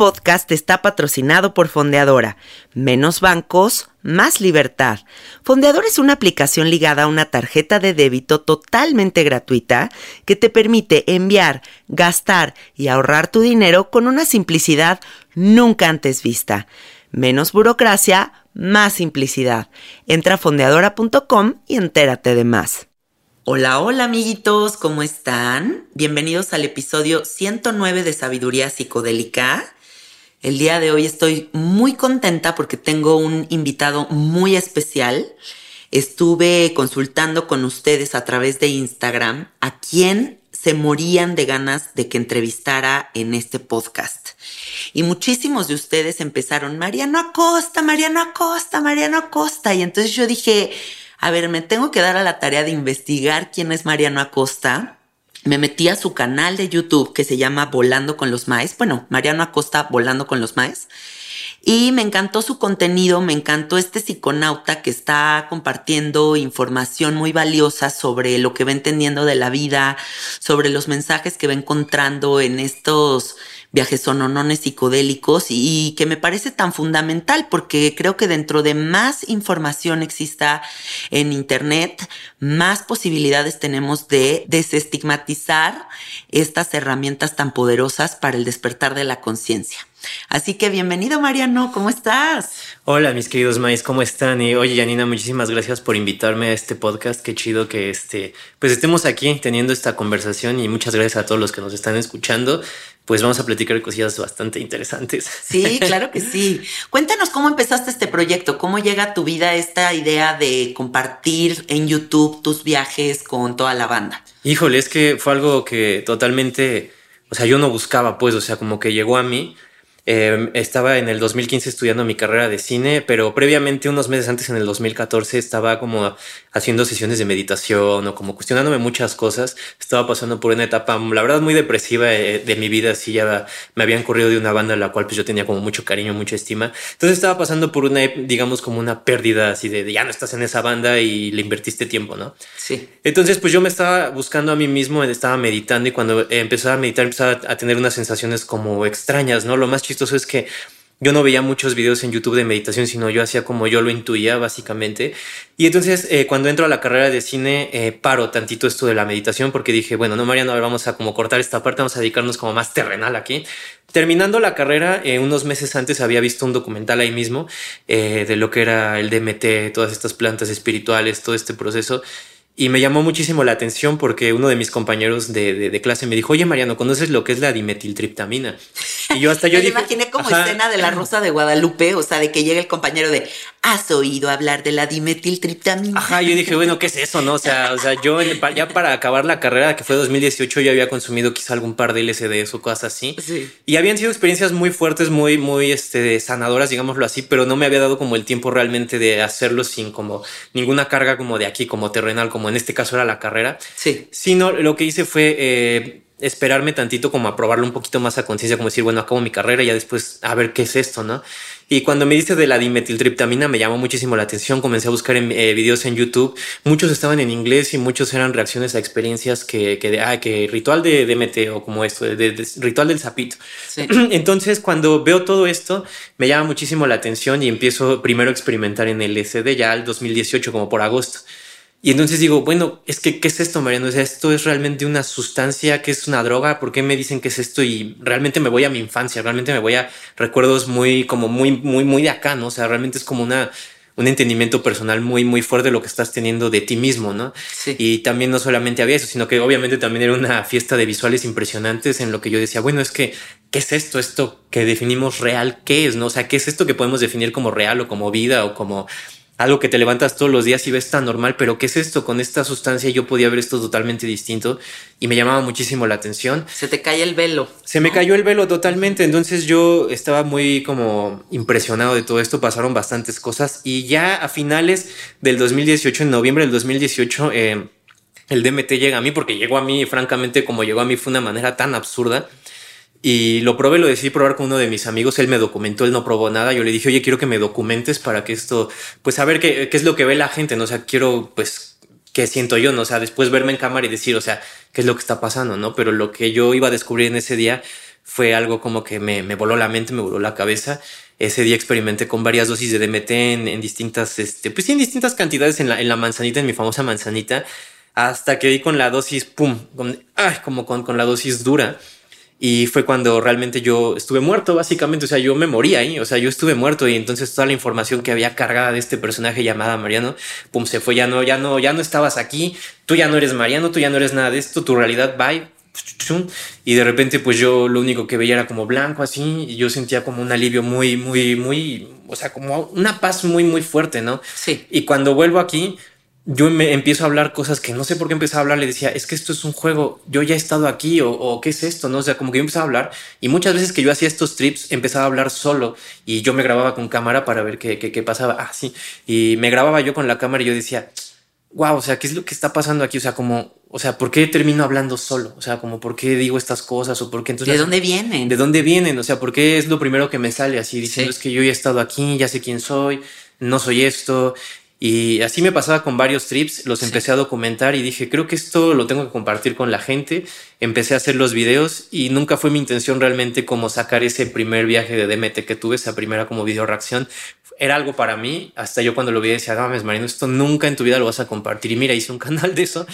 Podcast está patrocinado por Fondeadora. Menos bancos, más libertad. Fondeadora es una aplicación ligada a una tarjeta de débito totalmente gratuita que te permite enviar, gastar y ahorrar tu dinero con una simplicidad nunca antes vista. Menos burocracia, más simplicidad. Entra a fondeadora.com y entérate de más. Hola, hola amiguitos, ¿cómo están? Bienvenidos al episodio 109 de Sabiduría Psicodélica. El día de hoy estoy muy contenta porque tengo un invitado muy especial. Estuve consultando con ustedes a través de Instagram a quién se morían de ganas de que entrevistara en este podcast. Y muchísimos de ustedes empezaron, Mariano Acosta, Mariano Acosta, Mariano Acosta. Y entonces yo dije, a ver, me tengo que dar a la tarea de investigar quién es Mariano Acosta. Me metí a su canal de YouTube que se llama Volando con los Maes. Bueno, Mariano Acosta Volando con los Maes. Y me encantó su contenido, me encantó este psiconauta que está compartiendo información muy valiosa sobre lo que va entendiendo de la vida, sobre los mensajes que va encontrando en estos viajes sononones psicodélicos y que me parece tan fundamental porque creo que dentro de más información exista en Internet, más posibilidades tenemos de desestigmatizar estas herramientas tan poderosas para el despertar de la conciencia. Así que bienvenido Mariano, ¿cómo estás? Hola mis queridos maíz, ¿cómo están? Y oye Janina, muchísimas gracias por invitarme a este podcast, qué chido que este, pues estemos aquí teniendo esta conversación y muchas gracias a todos los que nos están escuchando pues vamos a platicar cosillas bastante interesantes. Sí, claro que sí. Cuéntanos cómo empezaste este proyecto, cómo llega a tu vida esta idea de compartir en YouTube tus viajes con toda la banda. Híjole, es que fue algo que totalmente, o sea, yo no buscaba, pues, o sea, como que llegó a mí. Eh, estaba en el 2015 estudiando mi carrera de cine, pero previamente, unos meses antes, en el 2014, estaba como haciendo sesiones de meditación o como cuestionándome muchas cosas. Estaba pasando por una etapa, la verdad, muy depresiva eh, de mi vida. Así ya me habían corrido de una banda a la cual pues yo tenía como mucho cariño, mucha estima. Entonces estaba pasando por una, digamos, como una pérdida así de, ya no estás en esa banda y le invertiste tiempo, ¿no? Sí. Entonces, pues yo me estaba buscando a mí mismo, estaba meditando y cuando empezaba a meditar empezaba a tener unas sensaciones como extrañas, ¿no? Lo más chistoso es que yo no veía muchos videos en YouTube de meditación, sino yo hacía como yo lo intuía, básicamente. Y entonces, eh, cuando entro a la carrera de cine, eh, paro tantito esto de la meditación porque dije, bueno, no, Mariano, ver, vamos a como cortar esta parte, vamos a dedicarnos como más terrenal aquí. Terminando la carrera, eh, unos meses antes había visto un documental ahí mismo de lo que era el DMT, todas estas plantas espirituales, todo este proceso. Y me llamó muchísimo la atención porque uno de mis compañeros de, de, clase me dijo, oye Mariano, ¿conoces lo que es la dimetiltriptamina? Y yo hasta yo me imaginé como escena de la Rosa de Guadalupe, o sea, de que llega el compañero de, ¿has oído hablar de la dimetiltriptamina? Ajá, yo dije, bueno, ¿qué es eso, no? O sea, o sea yo ya para acabar la carrera, que fue 2018, yo había consumido quizá algún par de LSDs o cosas así. Sí. Y habían sido experiencias muy fuertes, muy, muy este, sanadoras, digámoslo así, pero no me había dado como el tiempo realmente de hacerlo sin como ninguna carga como de aquí, como terrenal, como en este caso era la carrera. Sí. Sino lo que hice fue eh, esperarme tantito como a probarlo un poquito más a conciencia, como decir, bueno, acabo mi carrera y ya después a ver qué es esto, ¿no? Y cuando me dice de la dimetiltriptamina me llamó muchísimo la atención, comencé a buscar en, eh, videos en YouTube, muchos estaban en inglés y muchos eran reacciones a experiencias que, que, ah, que ritual de DMT o como esto, de, ritual del sapito. Entonces cuando veo todo esto me llama muchísimo la atención y empiezo primero a experimentar en el SD ya al 2018 como por agosto. Y entonces digo, bueno, es que, ¿qué es esto, Mariano? O sea, esto es realmente una sustancia, que es una droga? ¿Por qué me dicen que es esto? Y realmente me voy a mi infancia, realmente me voy a recuerdos muy, como muy, muy, muy de acá, ¿no? O sea, realmente es como una, un entendimiento personal muy, muy fuerte de lo que estás teniendo de ti mismo, ¿no? Sí. Y también no solamente había eso, sino que obviamente también era una fiesta de visuales impresionantes en lo que yo decía, bueno, es que, ¿qué es esto? Esto que definimos real, ¿qué es? ¿No? O sea, ¿qué es esto que podemos definir como real o como vida o como algo que te levantas todos los días y ves tan normal, pero ¿qué es esto? Con esta sustancia yo podía ver esto totalmente distinto y me llamaba muchísimo la atención. Se te cae el velo. Se me cayó el velo totalmente, entonces yo estaba muy como impresionado de todo esto, pasaron bastantes cosas y ya a finales del 2018, en noviembre del 2018, eh, el DMT llega a mí porque llegó a mí, francamente, como llegó a mí fue una manera tan absurda y lo probé, lo decidí probar con uno de mis amigos. Él me documentó, él no probó nada. Yo le dije, oye, quiero que me documentes para que esto, pues a ver qué, qué es lo que ve la gente, ¿no? O sea, quiero, pues, qué siento yo, ¿no? O sea, después verme en cámara y decir, o sea, qué es lo que está pasando, ¿no? Pero lo que yo iba a descubrir en ese día fue algo como que me, me voló la mente, me voló la cabeza. Ese día experimenté con varias dosis de DMT en, distintas, este, pues sí, en distintas cantidades en la, en la manzanita, en mi famosa manzanita, hasta que di con la dosis, pum, ay, como con, con la dosis dura y fue cuando realmente yo estuve muerto, básicamente. O sea, yo me moría ahí. O sea, yo estuve muerto. Y entonces toda la información que había cargada de este personaje llamada Mariano, pum, se fue. Ya no, ya no, ya no estabas aquí. Tú ya no eres Mariano, tú ya no eres nada de esto. Tu realidad, bye. Y de repente, pues yo lo único que veía era como blanco así. Y yo sentía como un alivio muy, muy, muy, o sea, como una paz muy, muy fuerte, ¿no? Sí. Y cuando vuelvo aquí, yo me empiezo a hablar cosas que no sé por qué empezaba a hablar, le decía, es que esto es un juego, yo ya he estado aquí o, qué es esto, ¿no? O sea, como que yo empezaba a hablar y muchas veces que yo hacía estos trips empezaba a hablar solo y yo me grababa con cámara para ver qué, qué, qué pasaba, ah, sí, y me grababa yo con la cámara y yo decía, wow, o sea, ¿qué es lo que está pasando aquí? O sea, como, o sea, ¿por qué termino hablando solo? O sea, como, ¿por qué digo estas cosas o por qué entonces... ¿De dónde vienen? ¿De dónde vienen? O sea, ¿por qué es lo primero que me sale así diciendo es que yo ya he estado aquí, ya sé quién soy, no soy esto y así me pasaba con varios trips, los empecé a documentar y dije, creo que esto lo tengo que compartir con la gente. Empecé a hacer los videos y nunca fue mi intención realmente como sacar ese primer viaje de DMT que tuve, esa primera como video reacción. Era algo para mí, hasta yo cuando lo vi decía, no Marino, esto nunca en tu vida lo vas a compartir. Y mira, hice un canal de eso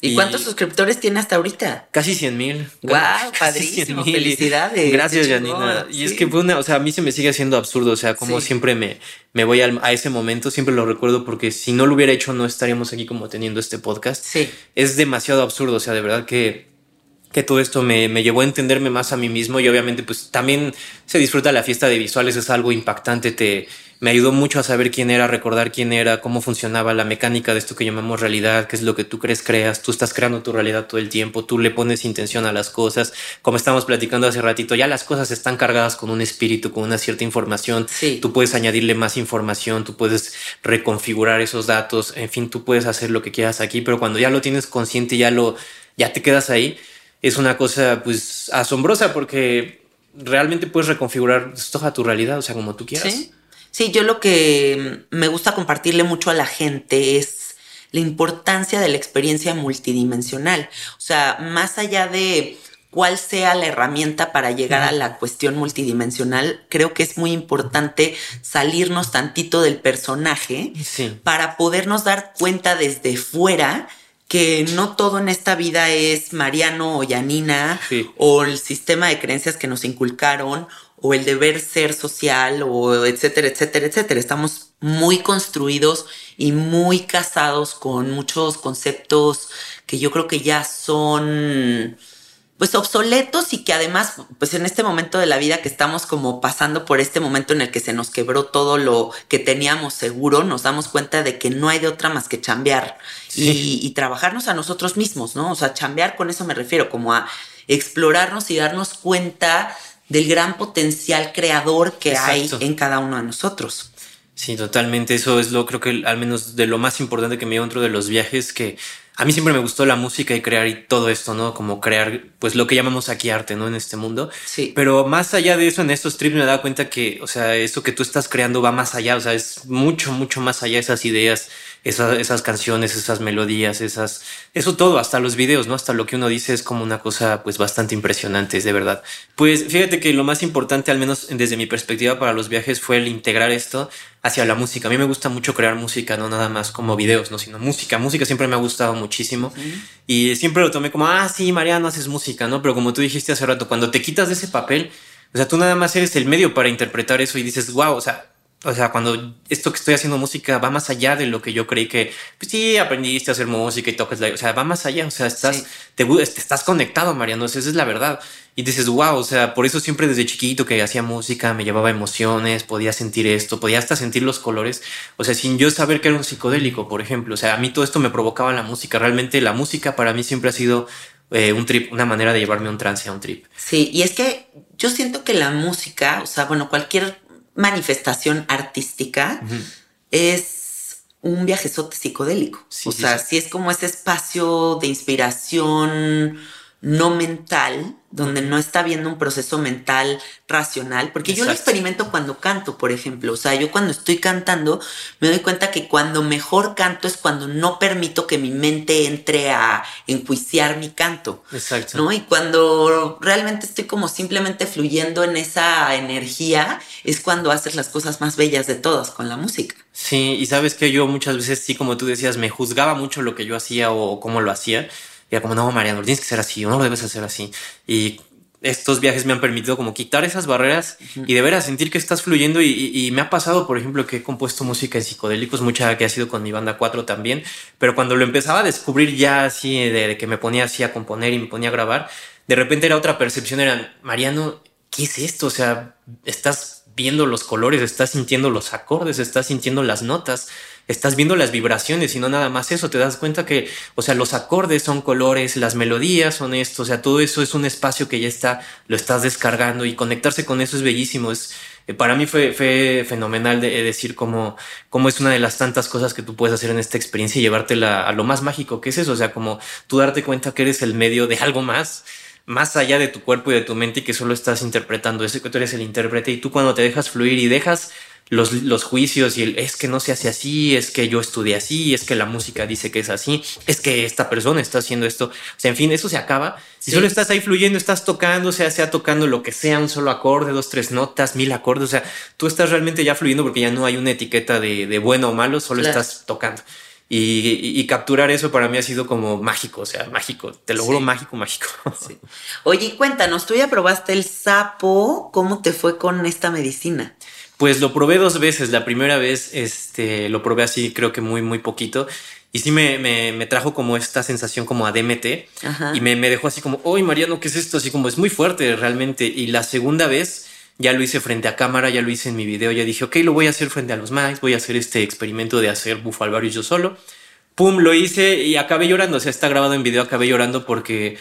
¿Y, cuántos suscriptores tiene hasta ahorita? Casi 100 mil. ¡Wow! Padrísimo. Felicidades. Gracias, Janina. Y es que fue una, o sea, a mí se me sigue haciendo absurdo. O sea, como siempre me, me voy a ese momento, siempre lo recuerdo porque si no lo hubiera hecho, no estaríamos aquí como teniendo este podcast. Sí. Es demasiado absurdo. O sea, de verdad que que todo esto me, me, llevó a entenderme más a mí mismo y obviamente pues también se disfruta la fiesta de visuales, es algo impactante, te, me ayudó mucho a saber quién era, recordar quién era, cómo funcionaba la mecánica de esto que llamamos realidad, qué es lo que tú crees creas, tú estás creando tu realidad todo el tiempo, tú le pones intención a las cosas, como estamos platicando hace ratito, ya las cosas están cargadas con un espíritu, con una cierta información, tú puedes añadirle más información, tú puedes reconfigurar esos datos, en fin, tú puedes hacer lo que quieras aquí, pero cuando ya lo tienes consciente, ya lo, ya te quedas ahí, es una cosa pues asombrosa porque realmente puedes reconfigurar esto a tu realidad, o sea, como tú quieras. Sí, sí yo lo que me gusta compartirle mucho a la gente es la importancia de la experiencia multidimensional. O sea, más allá de cuál sea la herramienta para llegar a la cuestión multidimensional, creo que es muy importante salirnos tantito del personaje para podernos dar cuenta desde fuera que no todo en esta vida es Mariano o Yanina o el sistema de creencias que nos inculcaron o el deber ser social o etcétera, etcétera, etcétera. Estamos muy construidos y muy casados con muchos conceptos que yo creo que ya son pues obsoletos y que además, pues en este momento de la vida que estamos como pasando por este momento en el que se nos quebró todo lo que teníamos seguro, nos damos cuenta de que no hay de otra más que chambear y, trabajarnos a nosotros mismos, ¿no? O sea, chambear con eso me refiero, como a explorarnos y darnos cuenta del gran potencial creador que hay en cada uno de nosotros. Sí, totalmente. Eso es lo, creo que al menos de lo más importante que me dio dentro de los viajes, que a mí siempre me gustó la música y crear y todo esto, ¿no? Como crear, pues lo que llamamos aquí arte, ¿no? En este mundo. Sí. Pero más allá de eso, en estos trips me he dado cuenta que, o sea, eso que tú estás creando va más allá, o sea, es mucho, mucho más allá esas ideas esas, esas canciones, esas melodías, esas, eso todo, hasta los videos, ¿no? Hasta lo que uno dice es como una cosa pues bastante impresionante, es de verdad. Pues fíjate que lo más importante, al menos desde mi perspectiva para los viajes, fue el integrar esto hacia la música. A mí me gusta mucho crear música, no nada más como videos, no, sino música. Música siempre me ha gustado muchísimo y siempre lo tomé como, ah, sí, Mariano, haces música, ¿no? Pero como tú dijiste hace rato, cuando te quitas de ese papel, o sea, tú nada más eres el medio para interpretar eso y dices, wow, o sea, o sea, cuando esto que estoy haciendo música va más allá de lo que yo creí que, pues sí, aprendiste a hacer música y tocas la, o sea, va más allá, o sea, estás, te, estás conectado, Mariano, esa es la verdad. Y dices, wow, o sea, por eso siempre desde chiquito que hacía música me llevaba emociones, podía sentir esto, podía hasta sentir los colores, o sea, sin yo saber que era un psicodélico, por ejemplo, o sea, a mí todo esto me provocaba la música, realmente la música para mí siempre ha sido eh, un trip, una manera de llevarme un trance a un trip. Sí, y es que yo siento que la música, o sea, bueno, cualquier manifestación artística es un viajezote psicodélico. o sea, si es como ese espacio de inspiración no mental, donde no está viendo un proceso mental racional, porque yo lo experimento cuando canto, por ejemplo, o sea, yo cuando estoy cantando me doy cuenta que cuando mejor canto es cuando no permito que mi mente entre a enjuiciar mi canto, Exacto. ¿no? Y cuando realmente estoy como simplemente fluyendo en esa energía, es cuando haces las cosas más bellas de todas con la música. Sí, y sabes que yo muchas veces, sí, como tú decías, me juzgaba mucho lo que yo hacía o cómo lo hacía y era como, no, Mariano, tienes que ser así o no lo debes hacer así. Y estos viajes me han permitido como quitar esas barreras y de veras sentir que estás fluyendo y, me ha pasado, por ejemplo, que he compuesto música en psicodélicos, mucha que ha sido con mi banda 4 también, pero cuando lo empezaba a descubrir ya así, de, que me ponía así a componer y me ponía a grabar, de repente era otra percepción, era, Mariano, ¿qué es esto? O sea, estás viendo los colores, estás sintiendo los acordes, estás sintiendo las notas, estás viendo las vibraciones y no nada más eso, te das cuenta que, o sea, los acordes son colores, las melodías son esto, o sea, todo eso es un espacio que ya está, lo estás descargando y conectarse con eso es bellísimo, es, eh, para mí fue, fue fenomenal de, decir cómo, cómo es una de las tantas cosas que tú puedes hacer en esta experiencia y llevártela a lo más mágico que es eso, o sea, como tú darte cuenta que eres el medio de algo más, más allá de tu cuerpo y de tu mente y que solo estás interpretando eso, que tú eres el intérprete y tú cuando te dejas fluir y dejas los, los, juicios y el es que no se hace así, es que yo estudié así, es que la música dice que es así, es que esta persona está haciendo esto. O sea, en fin, eso se acaba. Si solo estás ahí fluyendo, estás tocando, sea, sea tocando lo que sea, un solo acorde, dos, tres notas, mil acordes. O sea, tú estás realmente ya fluyendo porque ya no hay una etiqueta de, de bueno o malo, solo estás tocando. Y, y, capturar eso para mí ha sido como mágico, o sea, mágico, te lo juro, mágico, mágico. Oye, cuéntanos, tú ya probaste el sapo, ¿cómo te fue con esta medicina? Pues lo probé dos veces. La primera vez este, lo probé así, creo que muy, muy poquito. Y sí me, me, trajo como esta sensación como a DMT y me, me, dejó así como, ¡Uy, Mariano, ¿qué es esto? Así como es muy fuerte realmente. Y la segunda vez ya lo hice frente a cámara, ya lo hice en mi video, ya dije, ok, lo voy a hacer frente a los Max, voy a hacer este experimento de hacer bufo alvario yo solo. Pum, lo hice y acabé llorando, o sea, está grabado en video, acabé llorando porque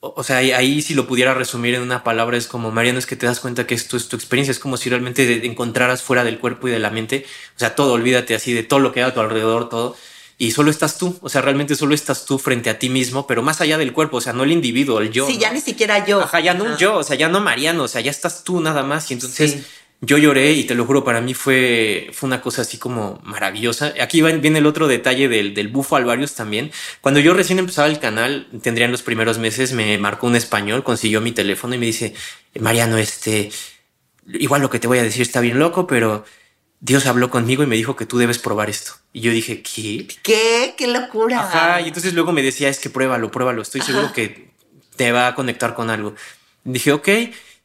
o sea, ahí si lo pudiera resumir en una palabra es como, Mariano, es que te das cuenta que esto es tu experiencia, es como si realmente encontraras fuera del cuerpo y de la mente, o sea, todo, olvídate así de todo lo que hay a tu alrededor, todo, y solo estás tú, o sea, realmente solo estás tú frente a ti mismo, pero más allá del cuerpo, o sea, no el individuo, el yo. Sí, ya ni siquiera yo. Ajá, ya no yo, o sea, ya no Mariano, o sea, ya estás tú nada más, y entonces yo lloré y te lo juro, para mí fue, fue una cosa así como maravillosa. Aquí viene el otro detalle del, del bufo Alvarius también. Cuando yo recién empezaba el canal, tendría en los primeros meses, me marcó un español, consiguió mi teléfono y me dice, Mariano, este, igual lo que te voy a decir está bien loco, pero Dios habló conmigo y me dijo que tú debes probar esto. Y yo dije, ¿qué? ¿Qué? ¡Qué locura! Ajá, y entonces luego me decía, es que pruébalo, pruébalo, estoy seguro que te va a conectar con algo. Dije, ok.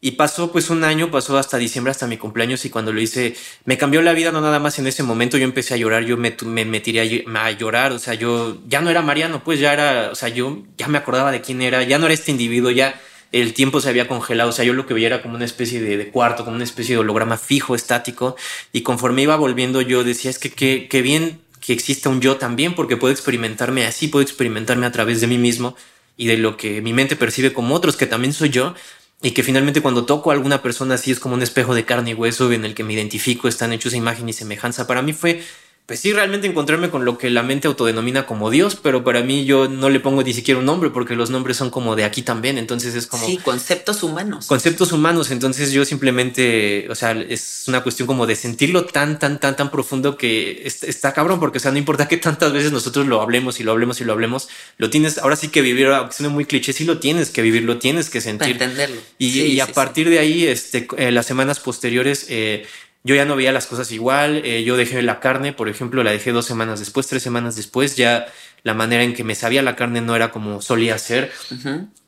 Y pasó pues un año, pasó hasta diciembre, hasta mi cumpleaños y cuando lo hice, me cambió la vida, no nada más en ese momento, yo empecé a llorar, yo me, me, a, llorar, o sea, yo ya no era Mariano, pues ya era, o sea, yo ya me acordaba de quién era, ya no era este individuo, ya el tiempo se había congelado, o sea, yo lo que veía era como una especie de, cuarto, como una especie de holograma fijo, estático, y conforme iba volviendo yo decía, es que qué bien que exista un yo también, porque puedo experimentarme así, puedo experimentarme a través de mí mismo y de lo que mi mente percibe como otros, que también soy yo, y que finalmente cuando toco a alguna persona así es como un espejo de carne y hueso en el que me identifico, están hechos a imagen y semejanza. Para mí fue pues sí, realmente encontrarme con lo que la mente autodenomina como Dios, pero para mí yo no le pongo ni siquiera un nombre porque los nombres son como de aquí también, entonces es como... Sí, conceptos humanos. Conceptos humanos, entonces yo simplemente, o sea, es una cuestión como de sentirlo tan, tan, tan, tan profundo que está, cabrón, porque o sea, no importa que tantas veces nosotros lo hablemos y lo hablemos y lo hablemos, lo tienes, ahora sí que vivir, aunque suene muy cliché, sí lo tienes que vivir, lo tienes que sentir. Para entenderlo. Y, a partir de ahí, este, eh, las semanas posteriores... Eh, yo ya no veía las cosas igual, eh, yo dejé la carne, por ejemplo, la dejé dos semanas después, tres semanas después, ya la manera en que me sabía la carne no era como solía ser.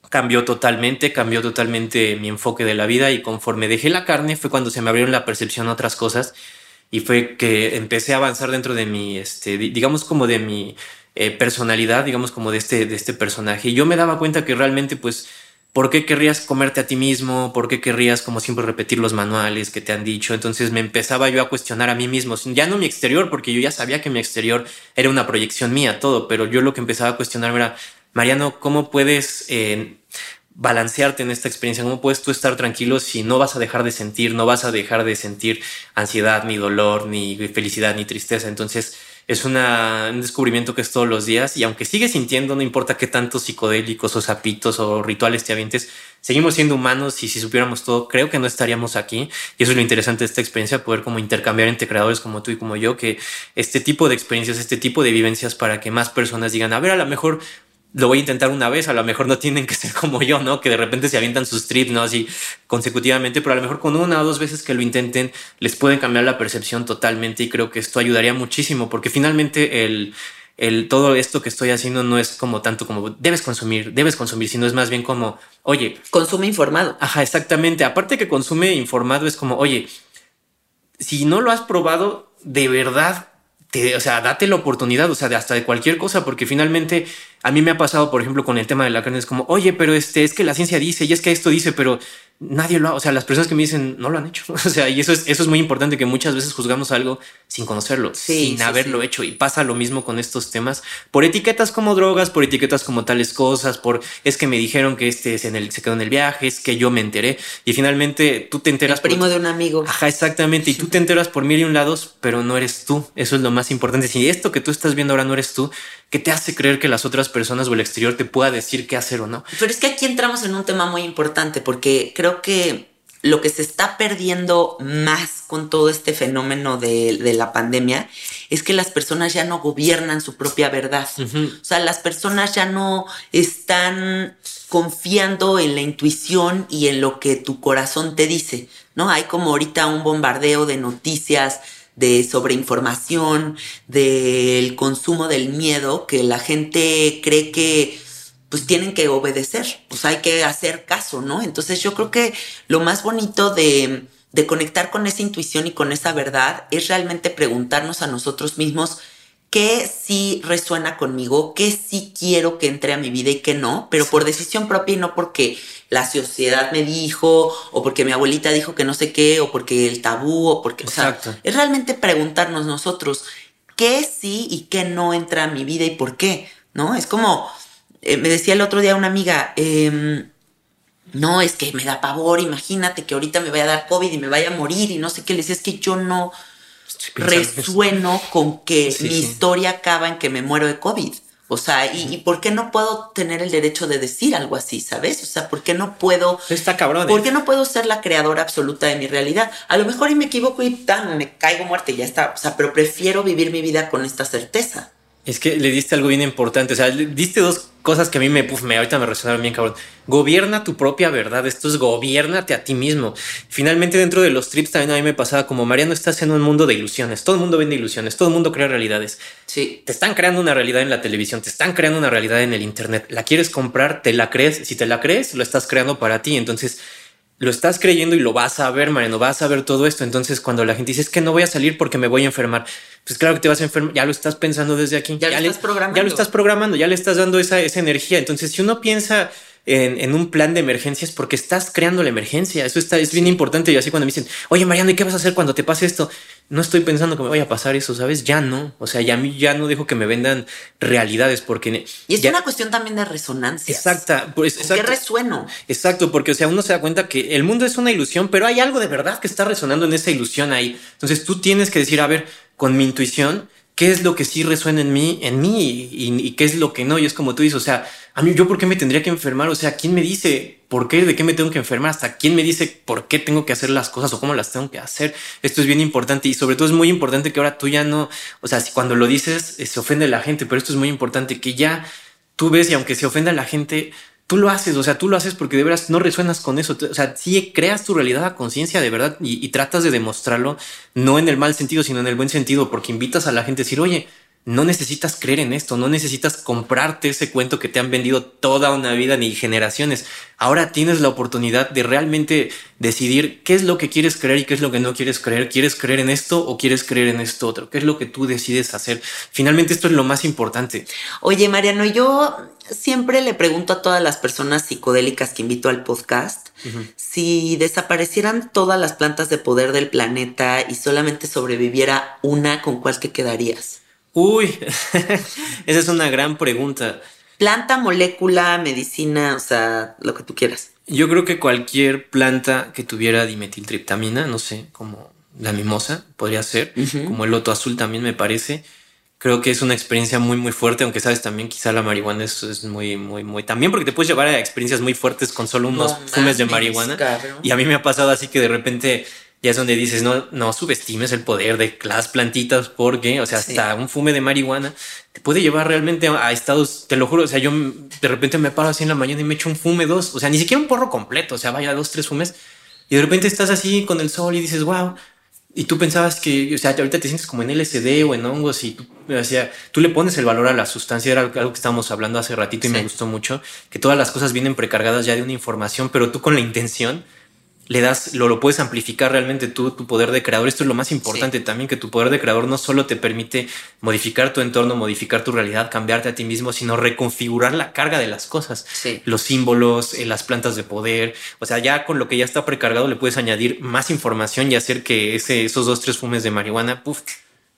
Cambió totalmente, cambió totalmente mi enfoque de la vida y conforme dejé la carne fue cuando se me abrieron la percepción a otras cosas y fue que empecé a avanzar dentro de mi, este, digamos como de mi eh, personalidad, digamos como de este, de este personaje. Y yo me daba cuenta que realmente pues ¿Por qué querrías comerte a ti mismo? ¿Por qué querrías, como siempre, repetir los manuales que te han dicho? Entonces me empezaba yo a cuestionar a mí mismo, ya no mi exterior, porque yo ya sabía que mi exterior era una proyección mía, todo, pero yo lo que empezaba a cuestionar era, Mariano, ¿cómo puedes eh, balancearte en esta experiencia? ¿Cómo puedes tú estar tranquilo si no vas a dejar de sentir, no vas a dejar de sentir ansiedad, ni dolor, ni felicidad, ni tristeza? Entonces, es una, un descubrimiento que es todos los días y aunque sigues sintiendo, no importa qué tantos psicodélicos o zapitos o rituales te avientes, seguimos siendo humanos y si supiéramos todo, creo que no estaríamos aquí. Y eso es lo interesante de esta experiencia, poder como intercambiar entre creadores como tú y como yo, que este tipo de experiencias, este tipo de vivencias para que más personas digan, a ver, a lo mejor lo voy a intentar una vez, a lo mejor no tienen que ser como yo, ¿no? Que de repente se avientan sus trips, ¿no? Así consecutivamente, pero a lo mejor con una o dos veces que lo intenten les pueden cambiar la percepción totalmente y creo que esto ayudaría muchísimo porque finalmente el, el todo esto que estoy haciendo no es como tanto como debes consumir, debes consumir, sino es más bien como, oye. Consume informado. Ajá, exactamente. Aparte que consume informado es como, oye, si no lo has probado, de verdad o sea, date la oportunidad, o sea, de hasta de cualquier cosa, porque finalmente a mí me ha pasado, por ejemplo, con el tema de la carne, es como, oye, pero este es que la ciencia dice y es que esto dice, pero nadie lo ha, o sea, las personas que me dicen no lo han hecho. O sea, y eso es, eso es muy importante que muchas veces juzgamos algo sin conocerlo, sin haberlo hecho. Y pasa lo mismo con estos temas por etiquetas como drogas, por etiquetas como tales cosas, por es que me dijeron que este en el, se quedó en el viaje, es que yo me enteré. Y finalmente tú te enteras. primo de un amigo. Ajá, exactamente. Y tú te enteras por mil y un lados, pero no eres tú. Eso es lo más importante. Si esto que tú estás viendo ahora no eres tú, ¿qué te hace creer que las otras personas o el exterior te pueda decir qué hacer o no? Pero es que aquí entramos en un tema muy importante porque creo que lo que se está perdiendo más con todo este fenómeno de, la pandemia es que las personas ya no gobiernan su propia verdad. O sea, las personas ya no están confiando en la intuición y en lo que tu corazón te dice, ¿no? Hay como ahorita un bombardeo de noticias, de sobreinformación, del consumo del miedo, que la gente cree que pues tienen que obedecer, pues hay que hacer caso, ¿no? Entonces yo creo que lo más bonito de, de conectar con esa intuición y con esa verdad es realmente preguntarnos a nosotros mismos qué sí resuena conmigo, qué sí quiero que entre a mi vida y qué no, pero por decisión propia y no porque la sociedad me dijo, o porque mi abuelita dijo que no sé qué, o porque el tabú, o porque, o sea, es realmente preguntarnos nosotros qué sí y qué no entra a mi vida y por qué, ¿no? Es como, eh, me decía el otro día una amiga, em, no, es que me da pavor, imagínate que ahorita me vaya a dar COVID y me vaya a morir y no sé qué, le decía, es que yo no resueno con que mi historia acaba en que me muero de COVID. O sea, y, por qué no puedo tener el derecho de decir algo así, sabes? O sea, ¿por qué no puedo... Está cabrón. ¿Por qué no puedo ser la creadora absoluta de mi realidad? A lo mejor y me equivoco y tan, me caigo muerte, ya está. O sea, pero prefiero vivir mi vida con esta certeza. Es que le diste algo bien importante. O sea, le diste dos cosas que a mí me, me ahorita me resonaron bien, cabrón. Gobierna tu propia verdad. Esto es gobiernate a ti mismo. Finalmente, dentro de los trips también a mí me pasaba como Mariano, estás en un mundo de ilusiones. Todo el mundo vende ilusiones. Todo el mundo crea realidades. Sí. Te están creando una realidad en la televisión. Te están creando una realidad en el internet. La quieres comprar, te la crees. Si te la crees, lo estás creando para ti. Entonces, lo estás creyendo y lo vas a ver, Mariano, vas a ver todo esto. Entonces, cuando la gente dice es que no voy a salir porque me voy a enfermar, pues claro que te vas a enfermar, ya lo estás pensando desde aquí. Ya, lo estás programando. Ya lo estás programando, ya le estás dando esa, esa energía. Entonces, si uno piensa en, un plan de emergencias porque estás creando la emergencia. Eso está, es bien importante. Y así cuando me dicen, oye, Mariano, ¿y qué vas a hacer cuando te pase esto? No estoy pensando que me vaya a pasar eso, ¿sabes? Ya no. O sea, ya a mí ya no dejo que me vendan realidades porque... Y es una cuestión también de resonancia. Exacta. Pues, ¿Qué resueno? Exacto, porque o sea, uno se da cuenta que el mundo es una ilusión, pero hay algo de verdad que está resonando en esa ilusión ahí. Entonces tú tienes que decir, a ver, con mi intuición, ¿qué es lo que sí resuena en mí, en mí y, qué es lo que no? Y es como tú dices, o sea, a mí, ¿yo por qué me tendría que enfermar? O sea, ¿quién me dice por qué, de qué me tengo que enfermar? ¿Hasta quién me dice por qué tengo que hacer las cosas o cómo las tengo que hacer? Esto es bien importante y sobre todo es muy importante que ahora tú ya no, o sea, si cuando lo dices eh, se ofende la gente, pero esto es muy importante que ya tú ves y aunque se ofenda la gente, tú lo haces, o sea, tú lo haces porque de veras no resuenas con eso, o sea, si creas tu realidad a conciencia de verdad y, y tratas de demostrarlo, no en el mal sentido, sino en el buen sentido, porque invitas a la gente a decir, oye, no necesitas creer en esto, no necesitas comprarte ese cuento que te han vendido toda una vida ni generaciones. Ahora tienes la oportunidad de realmente decidir qué es lo que quieres creer y qué es lo que no quieres creer. ¿Quieres creer en esto o quieres creer en esto otro? ¿Qué es lo que tú decides hacer? Finalmente esto es lo más importante. Oye, Mariano, yo siempre le pregunto a todas las personas psicodélicas que invito al podcast si desaparecieran todas las plantas de poder del planeta y solamente sobreviviera una, ¿con cuál te quedarías? Uy, esa es una gran pregunta. Planta, molécula, medicina, o sea, lo que tú quieras. Yo creo que cualquier planta que tuviera dimetiltriptamina, no sé, como la mimosa, podría ser, como el loto azul también me parece. Creo que es una experiencia muy, muy fuerte, aunque sabes también quizá la marihuana es, muy, muy, muy... También porque te puedes llevar a experiencias muy fuertes con solo unos fumes de marihuana. Y a mí me ha pasado así que de repente ya es donde dices, no, no subestimes el poder de las plantitas porque, o sea, hasta un fume de marihuana te puede llevar realmente a, estados, te lo juro, o sea, yo de repente me paro así en la mañana y me echo un fume, dos, o sea, ni siquiera un porro completo, o sea, vaya dos, tres fumes, y de repente estás así con el sol y dices, wow, y tú pensabas que, o sea, ahorita te sientes como en LSD o en hongos y tú, o sea, tú le pones el valor a la sustancia, era algo que estábamos hablando hace ratito y me gustó mucho, que todas las cosas vienen precargadas ya de una información, pero tú con la intención le das, lo, lo puedes amplificar realmente tú, tu poder de creador. Esto es lo más importante también, que tu poder de creador no solo te permite modificar tu entorno, modificar tu realidad, cambiarte a ti mismo, sino reconfigurar la carga de las cosas. Los símbolos, eh, las plantas de poder. O sea, ya con lo que ya está precargado le puedes añadir más información y hacer que ese, esos dos, tres fumes de marihuana, puff,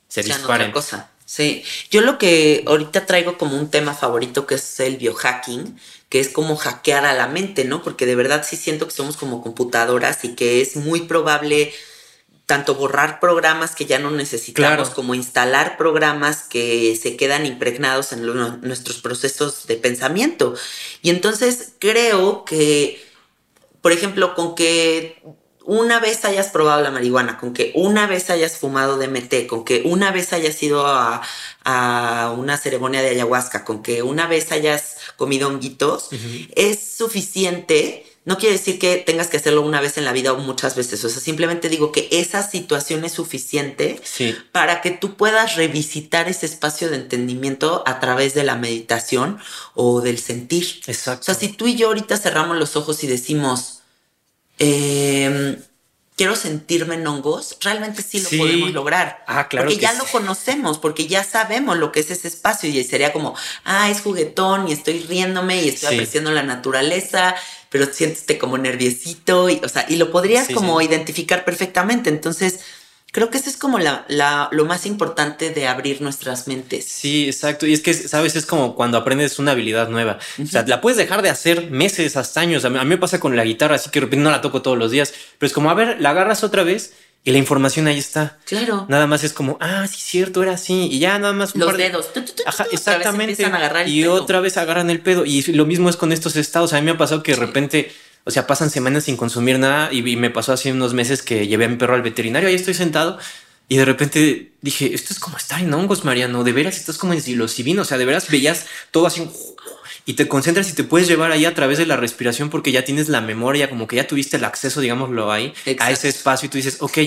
se disparen. cosa. Sí, yo lo que ahorita traigo como un tema favorito que es el biohacking que es como hackear a la mente, ¿no? Porque de verdad sí siento que somos como computadoras y que es muy probable tanto borrar programas que ya no necesitamos como instalar programas que se quedan impregnados en nuestros procesos de pensamiento. Y entonces creo que, por ejemplo, con que una vez hayas probado la marihuana, con que una vez hayas fumado DMT, con que una vez hayas ido a, una ceremonia de ayahuasca, con que una vez hayas comido honguitos, es suficiente. No quiere decir que tengas que hacerlo una vez en la vida o muchas veces. O sea, simplemente digo que esa situación es suficiente para que tú puedas revisitar ese espacio de entendimiento a través de la meditación o del sentir. Exacto. O sea, si tú y yo ahorita cerramos los ojos y decimos, Em, quiero sentirme en hongos, realmente sí lo podemos lograr. Ah, claro. Porque ya lo conocemos, porque ya sabemos lo que es ese espacio y sería como, ah, es juguetón y estoy riéndome y estoy apreciando la naturaleza, pero siéntete como nerviosito y, o sea, y lo podrías como identificar perfectamente. Entonces, Creo que eso es como la, la, lo más importante de abrir nuestras mentes. Sí, exacto. Y es que, sabes, es como cuando aprendes una habilidad nueva. O sea, la puedes dejar de hacer meses, hasta años. A mí, me pasa con la guitarra, así que de repente no la toco todos los días. Pero es como, a ver, la agarras otra vez y la información ahí está. Claro. Nada más es como, ah, sí, cierto, era así. Y ya nada más. Los dedos. Ajá, exactamente. y otra vez agarran el pedo. Y lo mismo es con estos estados. A mí me ha pasado que de repente o sea, pasan semanas sin consumir nada y, me pasó hace unos meses que llevé a mi perro al veterinario, ahí estoy sentado y de repente dije, esto es como estar en hongos, Mariano, de veras estás como en psilocibina, o sea, de veras veías todo así y te concentras y te puedes llevar ahí a través de la respiración porque ya tienes la memoria, como que ya tuviste el acceso, digámoslo ahí, a ese espacio y tú dices, ok,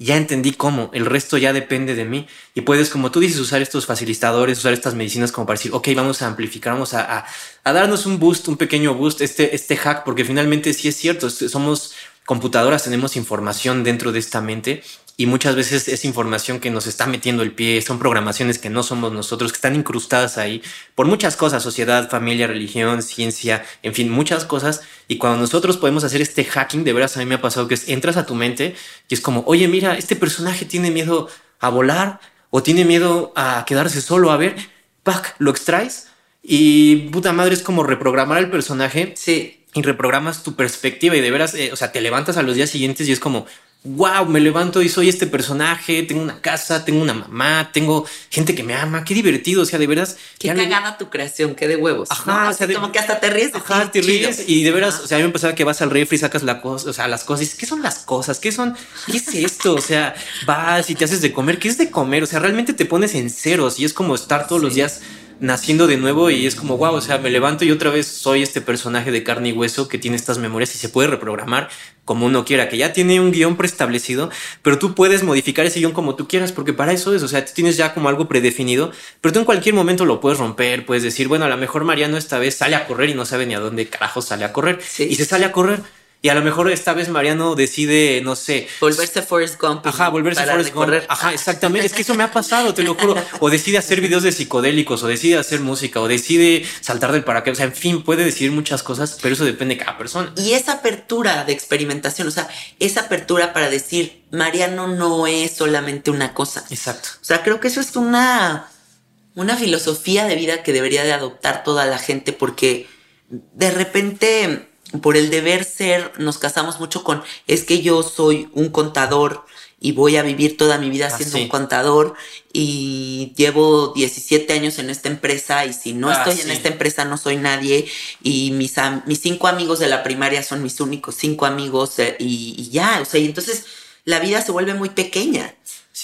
ya entendí cómo, el resto ya depende de mí. Y puedes, como tú dices, usar estos facilitadores, usar estas medicinas como para decir, ok, vamos a amplificar, vamos a, a, darnos un boost, un pequeño boost, este, este hack, porque finalmente sí es cierto, somos computadoras, tenemos información dentro de esta mente y muchas veces es información que nos está metiendo el pie, son programaciones que no somos nosotros, que están incrustadas ahí por muchas cosas, sociedad, familia, religión, ciencia, en fin, muchas cosas. Y cuando nosotros podemos hacer este hacking, de veras a mí me ha pasado que entras a tu mente y es como, oye, mira, este personaje tiene miedo a volar o tiene miedo a quedarse solo, a ver, pack, lo extraes y puta madre es como reprogramar el personaje. Sí. Y reprogramas tu perspectiva y de veras, eh, o sea, te levantas a los días siguientes y es como, wow, me levanto y soy este personaje, tengo una casa, tengo una mamá, tengo gente que me ama, qué divertido, o sea, de veras. Qué cagada tu creación, qué de huevos. Ajá, o sea, como que hasta te ríes. Ajá, te ríes y de veras, o sea, a mí me pasaba que vas al refri sacas la cosa, o sea, las cosas, y dices, ¿qué son las cosas? ¿Qué son? ¿Qué es esto? O sea, vas y te haces de comer, ¿qué es de comer? O sea, realmente te pones en ceros y es como estar todos los días naciendo de nuevo y es como, wow, o sea, me levanto y otra vez soy este personaje de carne y hueso que tiene estas memorias y se puede reprogramar como uno quiera, que ya tiene un guion preestablecido, pero tú puedes modificar ese guion como tú quieras, porque para eso es, o sea, tú tienes ya como algo predefinido, pero tú en cualquier momento lo puedes romper, puedes decir, bueno, a lo mejor Mariano esta vez sale a correr y no sabe ni a dónde carajo sale a correr, y se sale a correr y a lo mejor esta vez Mariano decide, no sé. Volverse Forrest Gump. Ajá, volverse Forrest Gump. Ajá, exactamente. Es que eso me ha pasado, te lo juro. O decide hacer videos de psicodélicos, o decide hacer música, o decide saltar del paracaídas. O sea, en fin, puede decidir muchas cosas, pero eso depende de cada persona. Y esa apertura de experimentación, o sea, esa apertura para decir, Mariano no es solamente una cosa. Exacto. O sea, creo que eso es una, una filosofía de vida que debería de adoptar toda la gente, porque de repente por el deber ser nos casamos mucho con es que yo soy un contador y voy a vivir toda mi vida siendo un contador y llevo 17 años en esta empresa y si no ah, estoy en esta empresa no soy nadie y mis, mis cinco amigos de la primaria son mis únicos cinco amigos eh, y, ya, o sea, y entonces la vida se vuelve muy pequeña.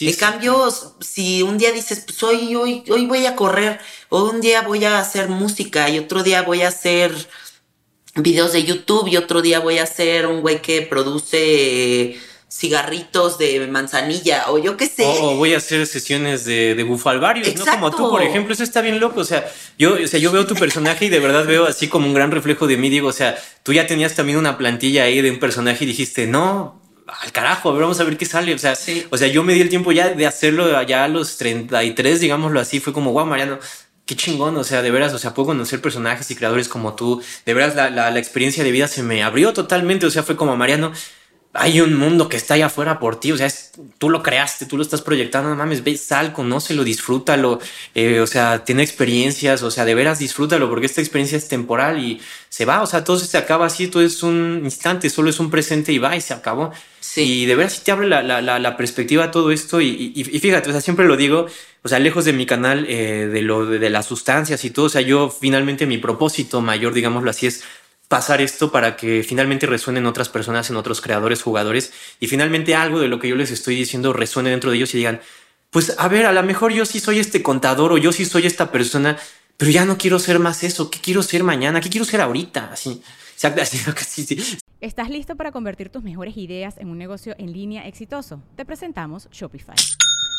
en cambio, si un día dices, pues hoy, hoy, hoy voy a correr, o un día voy a hacer música y otro día voy a hacer videos de YouTube y otro día voy a ser un güey que produce cigarritos de manzanilla o yo qué sé. O, voy a hacer sesiones de, de bufalvarios, ¿no? Como tú, por ejemplo, eso está bien loco. O sea, yo, o sea, yo veo tu personaje y de verdad veo así como un gran reflejo de mí. Digo, o sea, tú ya tenías también una plantilla ahí de un personaje y dijiste, no, al carajo, a ver, vamos a ver qué sale. O sea, o sea, yo me di el tiempo ya de hacerlo allá a los 33, digámoslo así. Fue como, wow, Mariano, qué chingón, o sea, de veras, o sea, puedo conocer personajes y creadores como tú, de veras la, la, experiencia de vida se me abrió totalmente, o sea, fue como Mariano, hay un mundo que está allá afuera por ti, o sea, tú lo creaste, tú lo estás proyectando, no mames, ve, sal, conócelo, disfrútalo, eh, o sea, tiene experiencias, o sea, de veras disfrútalo, porque esta experiencia es temporal y se va, o sea, todo se acaba así, todo es un instante, solo es un presente y va y se acabó. Y de veras sí te abre la, la, la, perspectiva a todo esto y, y, fíjate, o sea, siempre lo digo, o sea, lejos de mi canal, eh, de lo de, las sustancias y todo, o sea, yo finalmente mi propósito mayor, digámoslo así, es pasar esto para que finalmente resuenen otras personas, en otros creadores, jugadores, y finalmente algo de lo que yo les estoy diciendo resuene dentro de ellos y digan, pues a ver, a lo mejor yo sí soy este contador o yo sí soy esta persona, pero ya no quiero ser más eso, ¿qué quiero ser mañana? ¿Qué quiero ser ahorita? Así. ¿Estás listo para convertir tus mejores ideas en un negocio en línea exitoso? Te presentamos Shopify.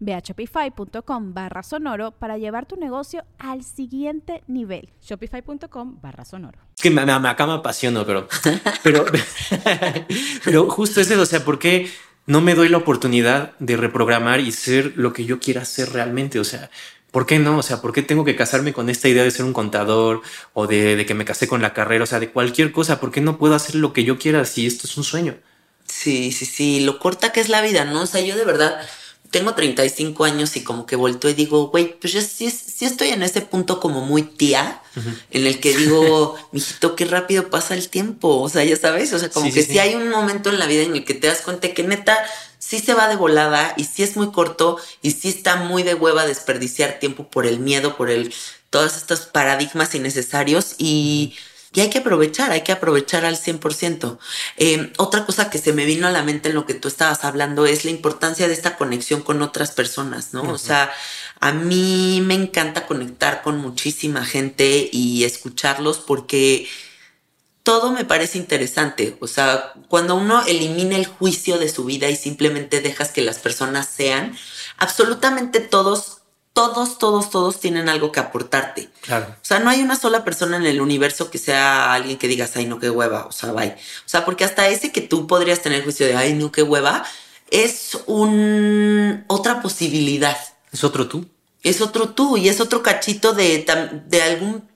Ve a shopify.com barra sonoro para llevar tu negocio al siguiente nivel. Shopify.com barra sonoro. Es que me, me, acá me apasiono, pero, pero, pero justo es eso, o sea, ¿por qué no me doy la oportunidad de reprogramar y ser lo que yo quiera ser realmente? O sea, ¿Por qué no? O sea, ¿por qué tengo que casarme con esta idea de ser un contador o de, de, que me casé con la carrera? O sea, de cualquier cosa. ¿Por qué no puedo hacer lo que yo quiera si esto es un sueño? Sí, sí, sí. Lo corta que es la vida, ¿no? O sea, yo de verdad tengo 35 años y como que vuelto y digo, güey, pues yo sí, sí, estoy en ese punto como muy tía, uh -huh. en el que digo, mijito, qué rápido pasa el tiempo. O sea, ya sabes, o sea, como sí, que sí, sí, hay un momento en la vida en el que te das cuenta que neta sí se va de volada y sí es muy corto y sí está muy de hueva desperdiciar tiempo por el miedo, por el todos estos paradigmas innecesarios y... Y hay que aprovechar, hay que aprovechar al 100%. Eh, otra cosa que se me vino a la mente en lo que tú estabas hablando es la importancia de esta conexión con otras personas, ¿no? Uh -huh. O sea, a mí me encanta conectar con muchísima gente y escucharlos porque todo me parece interesante. O sea, cuando uno elimina el juicio de su vida y simplemente dejas que las personas sean, absolutamente todos todos, todos, todos tienen algo que aportarte. Claro. O sea, no hay una sola persona en el universo que sea alguien que digas, ay, no, qué hueva, o sea, bye. O sea, porque hasta ese que tú podrías tener juicio de, ay, no, qué hueva, es un otra posibilidad. Es otro tú. Es otro tú y es otro cachito de, de algún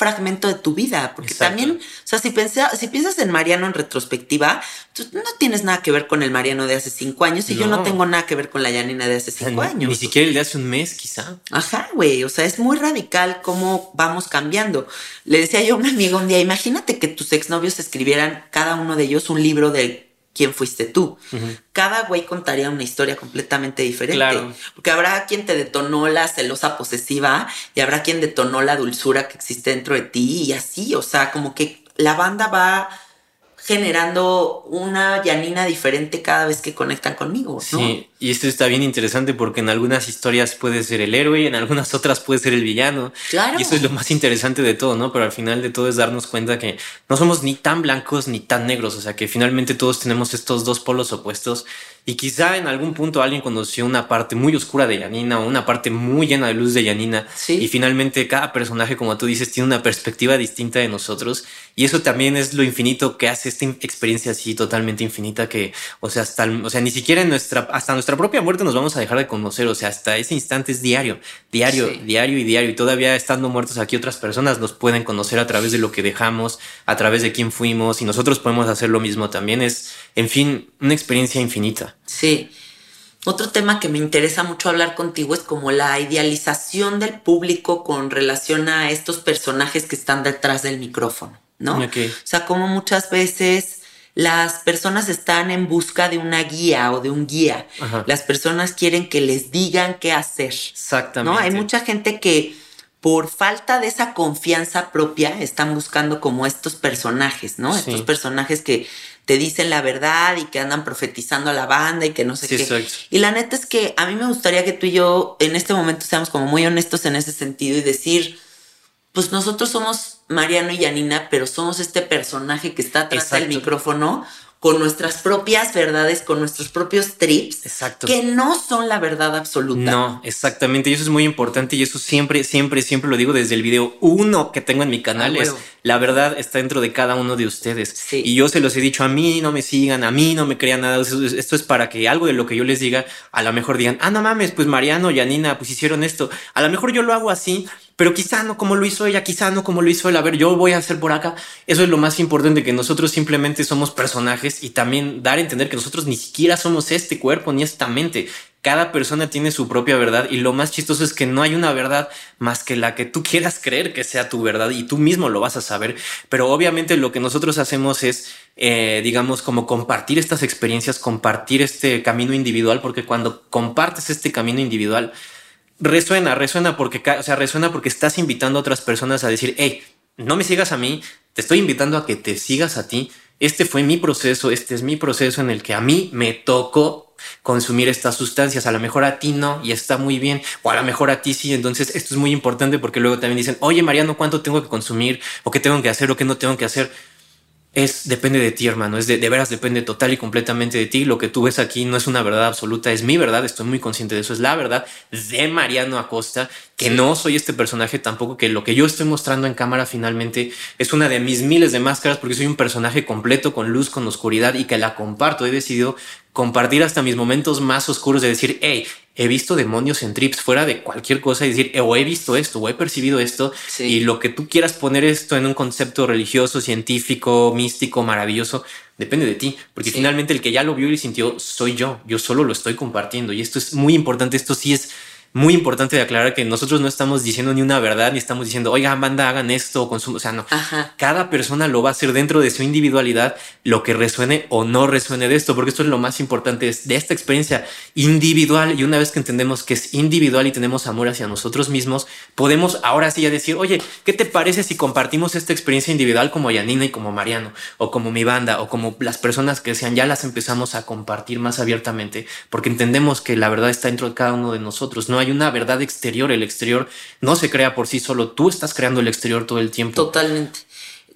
fragmento de tu vida, porque Exacto. también, o sea, si, pensa, si piensas en Mariano en retrospectiva, tú no tienes nada que ver con el Mariano de hace cinco años y no. yo no tengo nada que ver con la Yanina de hace cinco años. Ni siquiera el de hace un mes, quizá. Ajá, güey, o sea, es muy radical cómo vamos cambiando. Le decía yo a un amigo un día, imagínate que tus exnovios escribieran cada uno de ellos un libro de quién fuiste tú. Uh -huh. Cada güey contaría una historia completamente diferente. Claro. Porque habrá quien te detonó la celosa posesiva y habrá quien detonó la dulzura que existe dentro de ti y así, o sea, como que la banda va generando una Yanina diferente cada vez que conectan conmigo. ¿no? Sí, y esto está bien interesante porque en algunas historias puede ser el héroe y en algunas otras puede ser el villano. Claro. Y eso es lo más interesante de todo, ¿no? Pero al final de todo es darnos cuenta que no somos ni tan blancos ni tan negros, o sea que finalmente todos tenemos estos dos polos opuestos y quizá en algún punto alguien conoció una parte muy oscura de Yanina o una parte muy llena de luz de Yanina. Sí. Y finalmente cada personaje, como tú dices, tiene una perspectiva distinta de nosotros. Y eso también es lo infinito que hace esta experiencia así totalmente infinita que, o sea, hasta, o sea, ni siquiera en nuestra, hasta nuestra propia muerte nos vamos a dejar de conocer. O sea, hasta ese instante es diario, diario, sí. diario y diario. Y todavía estando muertos aquí otras personas nos pueden conocer a través de lo que dejamos, a través de quién fuimos y nosotros podemos hacer lo mismo también. Es, en fin, una experiencia infinita. Sí. Otro tema que me interesa mucho hablar contigo es como la idealización del público con relación a estos personajes que están detrás del micrófono, ¿no? Okay. O sea, como muchas veces las personas están en busca de una guía o de un guía. Ajá. Las personas quieren que les digan qué hacer. Exactamente. ¿no? Hay mucha gente que por falta de esa confianza propia están buscando como estos personajes, ¿no? Sí. Estos personajes que te dicen la verdad y que andan profetizando a la banda y que no sé sí, qué. Exacto. Y la neta es que a mí me gustaría que tú y yo en este momento seamos como muy honestos en ese sentido y decir, pues nosotros somos Mariano y Yanina, pero somos este personaje que está atrás Exacto. del micrófono con nuestras propias verdades, con nuestros propios trips, Exacto. que no son la verdad absoluta. No, exactamente. Y eso es muy importante. Y eso siempre, siempre, siempre lo digo desde el video uno que tengo en mi canal. Ah, es bueno. la verdad está dentro de cada uno de ustedes. Sí. Y yo se los he dicho a mí, no me sigan, a mí no me crean nada. Esto es, esto es para que algo de lo que yo les diga, a lo mejor digan, ah, no mames, pues Mariano, Yanina, pues hicieron esto. A lo mejor yo lo hago así pero quizá no como lo hizo ella, quizá no como lo hizo él, a ver, yo voy a hacer por acá. Eso es lo más importante, que nosotros simplemente somos personajes y también dar a entender que nosotros ni siquiera somos este cuerpo ni esta mente. Cada persona tiene su propia verdad y lo más chistoso es que no hay una verdad más que la que tú quieras creer que sea tu verdad y tú mismo lo vas a saber. Pero obviamente lo que nosotros hacemos es, eh, digamos, como compartir estas experiencias, compartir este camino individual, porque cuando compartes este camino individual, resuena, resuena porque, o sea, resuena porque estás invitando a otras personas a decir, hey, no me sigas a mí, te estoy invitando a que te sigas a ti. Este fue mi proceso, este es mi proceso en el que a mí me tocó consumir estas sustancias. A lo mejor a ti no y está muy bien, o a lo mejor a ti sí. Entonces esto es muy importante porque luego también dicen, oye Mariano, ¿cuánto tengo que consumir? ¿O qué tengo que hacer? ¿O qué no tengo que hacer? Es depende de ti, hermano. Es de, de, veras depende total y completamente de ti. Lo que tú ves aquí no es una verdad absoluta, es mi verdad. Estoy muy consciente de eso. Es la verdad de Mariano Acosta, que no soy este personaje tampoco, que lo que yo estoy mostrando en cámara finalmente es una de mis miles de máscaras porque soy un personaje completo con luz, con oscuridad y que la comparto. He decidido compartir hasta mis momentos más oscuros de decir, hey, he visto demonios en trips fuera de cualquier cosa y decir, o he visto esto, o he percibido esto, sí. y lo que tú quieras poner esto en un concepto religioso, científico, místico, maravilloso, depende de ti, porque sí. finalmente el que ya lo vio y sintió soy yo, yo solo lo estoy compartiendo, y esto es muy importante, esto sí es muy importante de aclarar que nosotros no estamos diciendo ni una verdad, ni estamos diciendo, oiga, banda, hagan esto o consumo. O sea, no. Ajá. Cada persona lo va a hacer dentro de su individualidad, lo que resuene o no resuene de esto, porque esto es lo más importante es de esta experiencia individual. Y una vez que entendemos que es individual y tenemos amor hacia nosotros mismos, podemos ahora sí ya decir, oye, ¿qué te parece si compartimos esta experiencia individual como Yanina y como Mariano, o como mi banda, o como las personas que sean, ya las empezamos a compartir más abiertamente, porque entendemos que la verdad está dentro de cada uno de nosotros. No hay una verdad exterior. El exterior no se crea por sí solo. Tú estás creando el exterior todo el tiempo. Totalmente.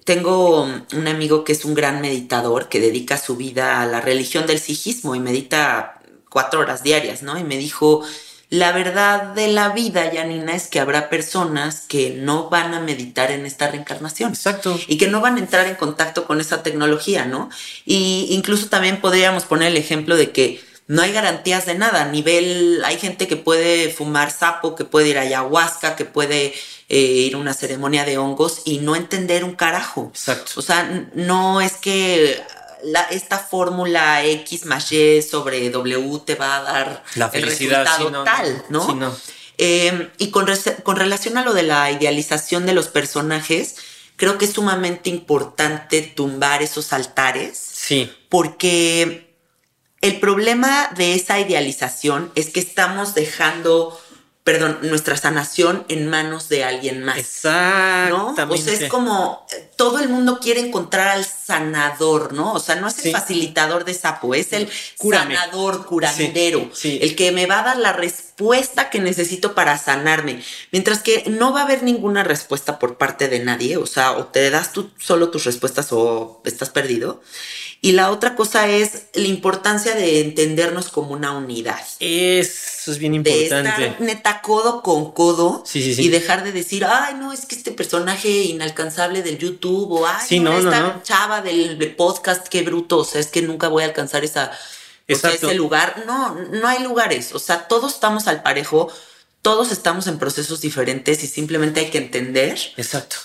Tengo un amigo que es un gran meditador que dedica su vida a la religión del sijismo y medita cuatro horas diarias, ¿no? Y me dijo, la verdad de la vida, Janina, es que habrá personas que no van a meditar en esta reencarnación. Exacto. Y que no van a entrar en contacto con esa tecnología, ¿no? Y incluso también podríamos poner el ejemplo de que no hay garantías de nada. A nivel, hay gente que puede fumar sapo, que puede ir a ayahuasca, que puede eh, ir a una ceremonia de hongos y no entender un carajo. Exacto. O sea, no es que la, esta fórmula X más Y sobre W te va a dar la el resultado no, tal, ¿no? Eh, y con, con relación a lo de la idealización de los personajes, creo que es sumamente importante tumbar esos altares. Sí. Porque el problema de esa idealización es que estamos dejando, perdón, nuestra sanación en manos de alguien más. Exactamente. ¿no? O sea, es como todo el mundo quiere encontrar al sanador, ¿no? O sea, no es el sí. facilitador de sapo, es el Cúrame. sanador, curandero, sí, sí. el que me va a dar la respuesta que necesito para sanarme. Mientras que no va a haber ninguna respuesta por parte de nadie, o sea, o te das tú solo tus respuestas o estás perdido. Y la otra cosa es la importancia de entendernos como una unidad. Eso es bien importante. De estar neta codo con codo sí, sí, sí. y dejar de decir, ay, no, es que este personaje inalcanzable del YouTube o ay, no, esta no, no. chava del, del, podcast, qué bruto, o sea, es que nunca voy a alcanzar esa, o sea, ese lugar. No, no hay lugares, o sea, todos estamos al parejo, todos estamos en procesos diferentes y simplemente hay que entender. Exacto.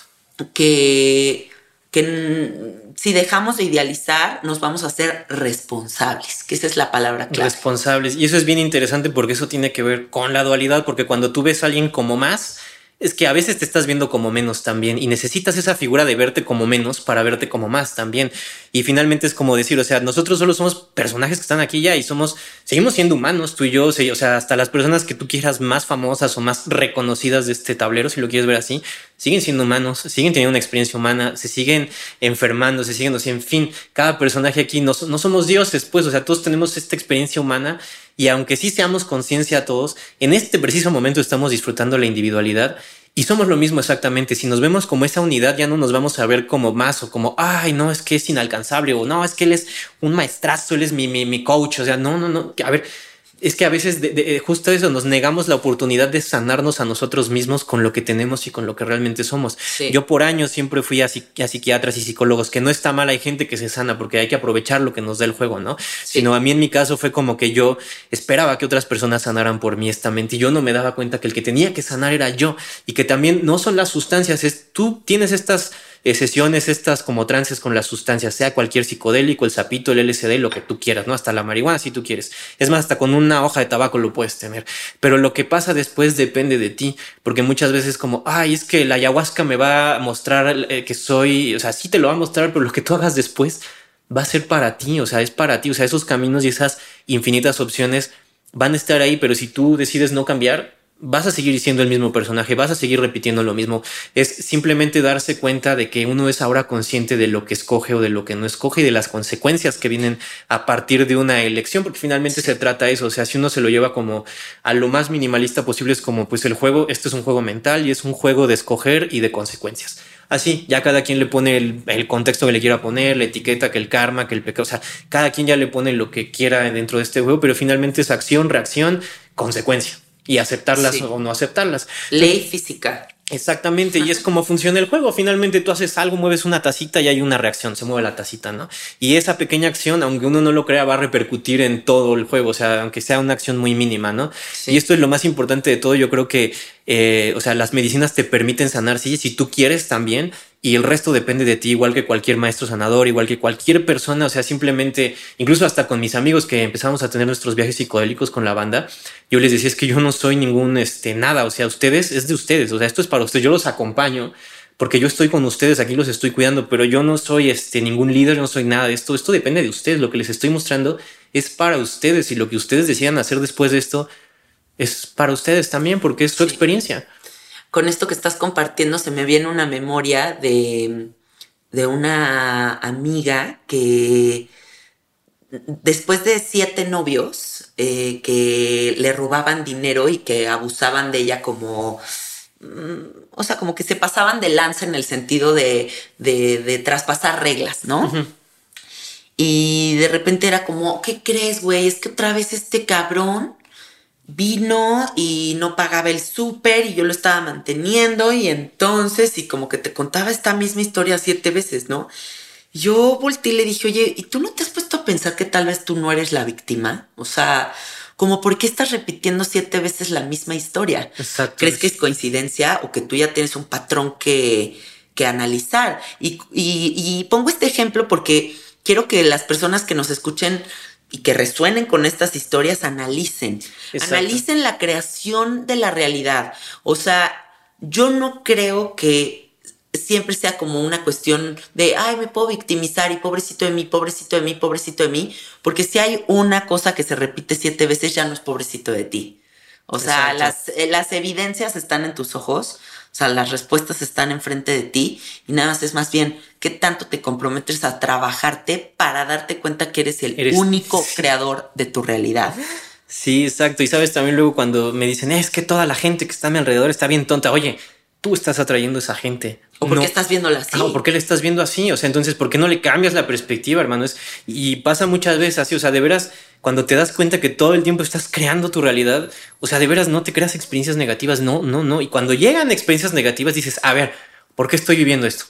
Que que si dejamos de idealizar, nos vamos a ser responsables, que esa es la palabra clave. Responsables. Y eso es bien interesante porque eso tiene que ver con la dualidad, porque cuando tú ves a alguien como más, es que a veces te estás viendo como menos también y necesitas esa figura de verte como menos para verte como más también. Y finalmente es como decir, o sea, nosotros solo somos personajes que están aquí ya y somos, seguimos siendo humanos, tú y yo, o sea, hasta las personas que tú quieras más famosas o más reconocidas de este tablero, si lo quieres ver así, siguen siendo humanos, siguen teniendo una experiencia humana, se siguen enfermando, se siguen, o sea, en fin, cada personaje aquí no, no somos dioses, pues, o sea, todos tenemos esta experiencia humana y aunque sí seamos conciencia a todos, en este preciso momento estamos disfrutando la individualidad y somos lo mismo exactamente. Si nos vemos como esa unidad, ya no nos vamos a ver como más o como, ay, no, es que es inalcanzable o no, es que él es un maestrazo, él es mi, mi, mi coach. O sea, no, no, no. A ver, es que a veces de, justo eso nos negamos la oportunidad de sanarnos a nosotros mismos con lo que tenemos y con lo que realmente somos. Yo por años siempre fui a, psiquiatras y psicólogos, que no está mal, hay gente que se sana porque hay que aprovechar lo que nos da el juego, ¿no? Sino a mí en mi caso fue como que yo esperaba que otras personas sanaran por mí esta mente y yo no me daba cuenta que el que tenía que sanar era yo y que también no son las sustancias, es tú tienes estas sesiones estas como trances con las sustancias, sea cualquier psicodélico, el sapito, el LSD, lo que tú quieras, ¿no? Hasta la marihuana si tú quieres. Es más, hasta con una hoja de tabaco lo puedes tener. Pero lo que pasa después depende de ti, porque muchas veces como, ay, es que la ayahuasca me va a mostrar eh, que soy, o sea, sí te lo va a mostrar, pero lo que tú hagas después va a ser para ti, o sea, es para ti, o sea, esos caminos y esas infinitas opciones van a estar ahí, pero si tú decides no cambiar, vas a seguir siendo el mismo personaje, vas a seguir repitiendo lo mismo. Es simplemente darse cuenta de que uno es ahora consciente de lo que escoge o de lo que no escoge y de las consecuencias que vienen a partir de una elección, porque finalmente se trata de eso. O sea, si uno se lo lleva como a lo más minimalista posible, es como pues el juego, esto es un juego mental y es un juego de escoger y de consecuencias. Así, ya cada quien le pone el, el, contexto que le quiera poner, la etiqueta, que el karma, que el pecado, o sea, cada quien ya le pone lo que quiera dentro de este juego, pero finalmente es acción, reacción, consecuencia y aceptarlas o no aceptarlas. Ley física. Exactamente, y es como funciona el juego. Finalmente tú haces algo, mueves una tacita y hay una reacción, se mueve la tacita, ¿no? Y esa pequeña acción, aunque uno no lo crea, va a repercutir en todo el juego, o sea, aunque sea una acción muy mínima, ¿no? Y esto es lo más importante de todo, yo creo que, eh, o sea, las medicinas te permiten sanar, sí, si tú quieres también, y el resto depende de ti, igual que cualquier maestro sanador, igual que cualquier persona, o sea, simplemente, incluso hasta con mis amigos que empezamos a tener nuestros viajes psicodélicos con la banda, yo les decía, es que yo no soy ningún, este, nada, o sea, ustedes, es de ustedes, o sea, esto es para ustedes, yo los acompaño, porque yo estoy con ustedes, aquí los estoy cuidando, pero yo no soy, este, ningún líder, no soy nada de esto, esto depende de ustedes, lo que les estoy mostrando es para ustedes y lo que ustedes decidan hacer después de esto es para ustedes también, porque es su experiencia con esto que estás compartiendo se me viene una memoria de, de una amiga que después de siete novios eh, que le robaban dinero y que abusaban de ella como, mm, o sea, como que se pasaban de lanza en el sentido de, de, traspasar reglas, ¿no? Y de repente era como, ¿qué crees, güey? Es que otra vez este cabrón vino y no pagaba el súper y yo lo estaba manteniendo y entonces y como que te contaba esta misma historia siete veces, ¿no? Yo volteé y le dije, oye, ¿y tú no te has puesto a pensar que tal vez tú no eres la víctima? O sea, como por qué estás repitiendo siete veces la misma historia. Exacto. ¿Crees que es coincidencia o que tú ya tienes un patrón que, que analizar? Y, y, y pongo este ejemplo porque quiero que las personas que nos escuchen y que resuenen con estas historias, analicen. Analicen la creación de la realidad. O sea, yo no creo que siempre sea como una cuestión de, ay, me puedo victimizar y pobrecito de mí, pobrecito de mí, pobrecito de mí, porque si hay una cosa que se repite siete veces, ya no es pobrecito de ti. O sea, las, eh, las evidencias están en tus ojos, sea, las respuestas están enfrente de ti y nada más es más bien qué tanto te comprometes a trabajarte para darte cuenta que eres el único creador de tu realidad. Sí, exacto. Y sabes también luego cuando me dicen, es que toda la gente que está a mi alrededor está bien tonta. Oye, tú estás atrayendo a esa gente. ¿O por qué estás viéndola así? No, ¿por qué le estás viendo así? O sea, entonces, ¿por qué no le cambias la perspectiva, hermano? y pasa muchas veces así, o sea, de veras, cuando te das cuenta que todo el tiempo estás creando tu realidad, o sea, de veras no te creas experiencias negativas, no, no, no. Y cuando llegan experiencias negativas dices, a ver, ¿por qué estoy viviendo esto?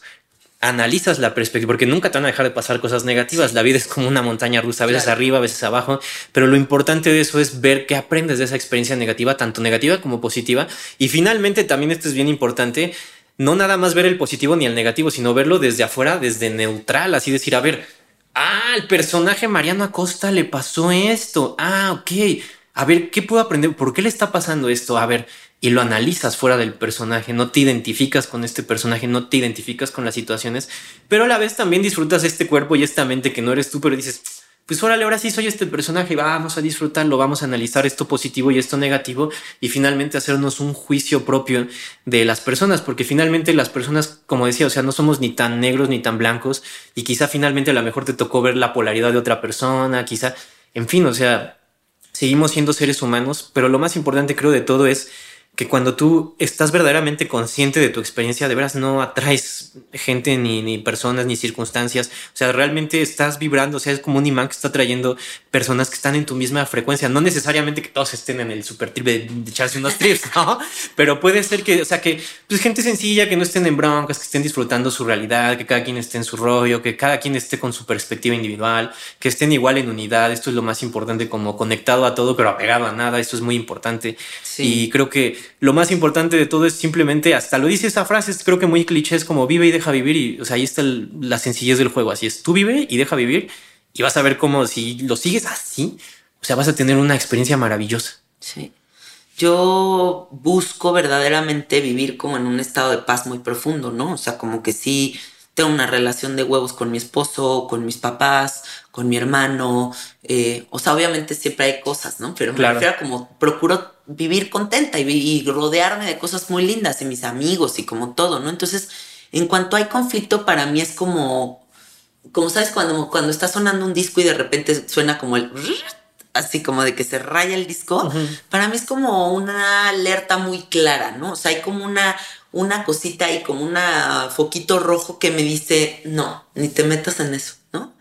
Analizas la perspectiva, porque nunca te van a dejar de pasar cosas negativas. La vida es como una montaña rusa, a veces arriba, a veces abajo. Pero lo importante de eso es ver qué aprendes de esa experiencia negativa, tanto negativa como positiva. Y finalmente, también esto es bien importante, no nada más ver el positivo ni el negativo, sino verlo desde afuera, desde neutral, así decir, a ver, Ah, el personaje Mariano Acosta le pasó esto. Ah, ok. A ver, ¿qué puedo aprender? ¿Por qué le está pasando esto? A ver, y lo analizas fuera del personaje, no te identificas con este personaje, no te identificas con las situaciones, pero a la vez también disfrutas este cuerpo y esta mente que no eres tú, pero dices, pues órale, ahora sí soy este personaje, vamos a disfrutarlo, vamos a analizar esto positivo y esto negativo y finalmente hacernos un juicio propio de las personas, porque finalmente las personas, como decía, o sea, no somos ni tan negros ni tan blancos y quizá finalmente a lo mejor te tocó ver la polaridad de otra persona, quizá, en fin, o sea, seguimos siendo seres humanos, pero lo más importante creo de todo es que cuando tú estás verdaderamente consciente de tu experiencia, de veras no atraes gente ni, ni personas ni circunstancias. O sea, realmente estás vibrando, o sea, es como un imán que está trayendo personas que están en tu misma frecuencia. No necesariamente que todos estén en el super trip de, echarse unos trips, ¿no? Pero puede ser que, o sea, que pues gente sencilla, que no estén en broncas, que estén disfrutando su realidad, que cada quien esté en su rollo, que cada quien esté con su perspectiva individual, que estén igual en unidad. Esto es lo más importante, como conectado a todo, pero apegado a nada. Esto es muy importante. Y creo que lo más importante de todo es simplemente, hasta lo dice esa frase, creo que muy cliché, es como vive y deja vivir. Y, o sea, ahí está la sencillez del juego. Así es, tú vive y deja vivir y vas a ver cómo si lo sigues así, o sea, vas a tener una experiencia maravillosa. Sí. Yo busco verdaderamente vivir como en un estado de paz muy profundo, ¿no? O sea, como que sí tengo una relación de huevos con mi esposo, con mis papás, con mi hermano. Eh, o sea, obviamente siempre hay cosas, ¿no? Pero me refiero a como procuro vivir contenta y, rodearme de cosas muy lindas y mis amigos y como todo, ¿no? Entonces, en cuanto hay conflicto, para mí es como, como sabes, cuando, cuando está sonando un disco y de repente suena como el así como de que se raya el disco, para mí es como una alerta muy clara, ¿no? O sea, hay como una, una cosita ahí, como un foquito rojo que me dice, no, ni te metas en eso, ¿no?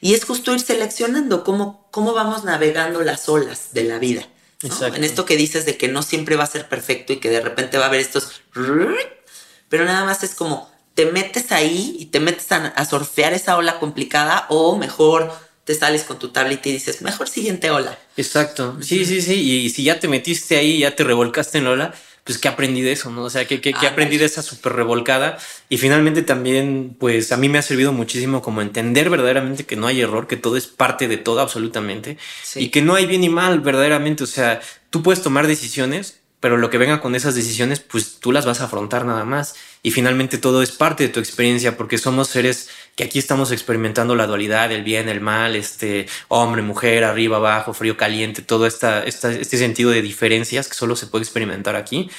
Y es justo ir seleccionando cómo, cómo vamos navegando las olas de la vida. En esto que dices de que no siempre va a ser perfecto y que de repente va a haber estos... Pero nada más es como, te metes ahí y te metes a, a surfear esa ola complicada o mejor te sales con tu tablet y dices, mejor siguiente ola. Exacto. Sí, sí, sí. Y si ya te metiste ahí, ya te revolcaste en la ola, pues ¿qué aprendí de eso? ¿no? O sea, ¿qué, qué, aprendí de esa súper revolcada? Y finalmente también, pues a mí me ha servido muchísimo como entender verdaderamente que no hay error, que todo es parte de todo absolutamente. Y que no hay bien y mal verdaderamente. O sea, tú puedes tomar decisiones, pero lo que venga con esas decisiones, pues tú las vas a afrontar nada más. Y finalmente todo es parte de tu experiencia, porque somos seres que aquí estamos experimentando la dualidad, el bien, el mal, este hombre, mujer, arriba, abajo, frío, caliente, todo esta, este sentido de diferencias que solo se puede experimentar aquí.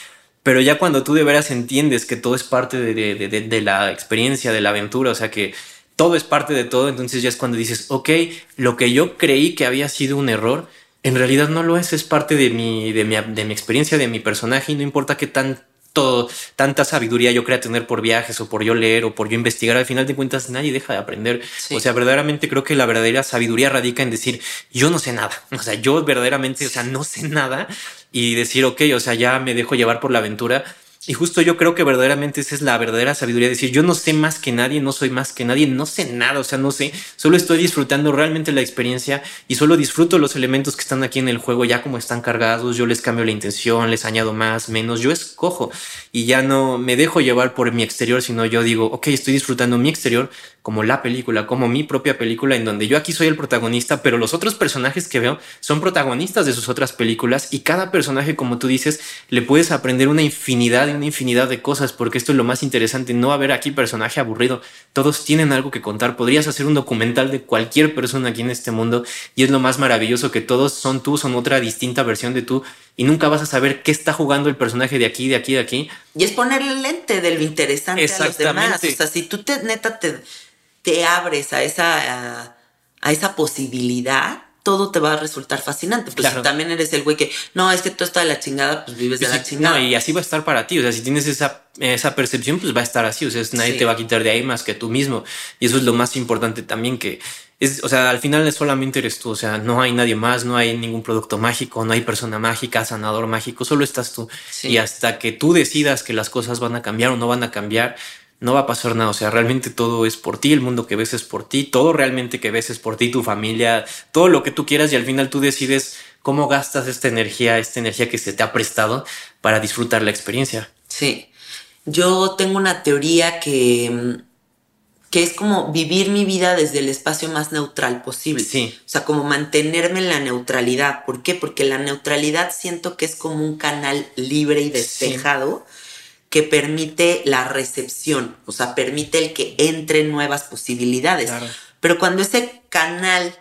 Pero ya cuando tú de veras entiendes que todo es parte de, de, de, de la experiencia, de la aventura, o sea que todo es parte de todo, entonces ya es cuando dices, ok, lo que yo creí que había sido un error, en realidad no lo es, es parte de mi, de mi, de mi experiencia, de mi personaje y no importa qué tan todo, tanta sabiduría yo crea tener por viajes o por yo leer o por yo investigar, al final de cuentas nadie deja de aprender. O sea, verdaderamente creo que la verdadera sabiduría radica en decir, yo no sé nada. O sea, yo verdaderamente, o sea, no sé nada y decir, ok, o sea, ya me dejo llevar por la aventura y justo yo creo que verdaderamente esa es la verdadera sabiduría, decir, yo no sé más que nadie, no soy más que nadie, no sé nada, o sea, no sé, solo estoy disfrutando realmente la experiencia y solo disfruto los elementos que están aquí en el juego ya como están cargados, yo les cambio la intención, les añado más, menos, yo escojo y ya no me dejo llevar por mi exterior, sino yo digo, ok, estoy disfrutando mi exterior como la película, como mi propia película, en donde yo aquí soy el protagonista, pero los otros personajes que veo son protagonistas de sus otras películas y cada personaje, como tú dices, le puedes aprender una infinidad una infinidad de cosas, porque esto es lo más interesante. No haber aquí personaje aburrido. Todos tienen algo que contar. Podrías hacer un documental de cualquier persona aquí en este mundo y es lo más maravilloso que todos son tú, son otra distinta versión de tú y nunca vas a saber qué está jugando el personaje de aquí, de aquí, de aquí. Y es ponerle lente de lo interesante a los demás. O sea, si tú te, neta te, te abres a esa, a esa posibilidad, todo te va a resultar fascinante. Pues si también eres el güey que, no, es que tú estás de la chingada, pues vives de la chingada. No, y así va a estar para ti. O sea, si tienes esa, esa percepción, pues va a estar así. O sea, nadie te va a quitar de ahí más que tú mismo. Y eso es lo más importante también que es, o sea, al final solamente eres tú. O sea, no hay nadie más, no hay ningún producto mágico, no hay persona mágica, sanador mágico, solo estás tú. Y hasta que tú decidas que las cosas van a cambiar o no van a cambiar, no va a pasar nada. O sea, realmente todo es por ti, el mundo que ves es por ti, todo realmente que ves es por ti, tu familia, todo lo que tú quieras y al final tú decides cómo gastas esta energía, esta energía que se te ha prestado para disfrutar la experiencia. Sí. Yo tengo una teoría que, mm, que es como vivir mi vida desde el espacio más neutral posible. Sí. O sea, como mantenerme en la neutralidad. ¿Por qué? Porque la neutralidad siento que es como un canal libre y despejado que permite la recepción, o sea, permite el que entren nuevas posibilidades. Pero cuando ese canal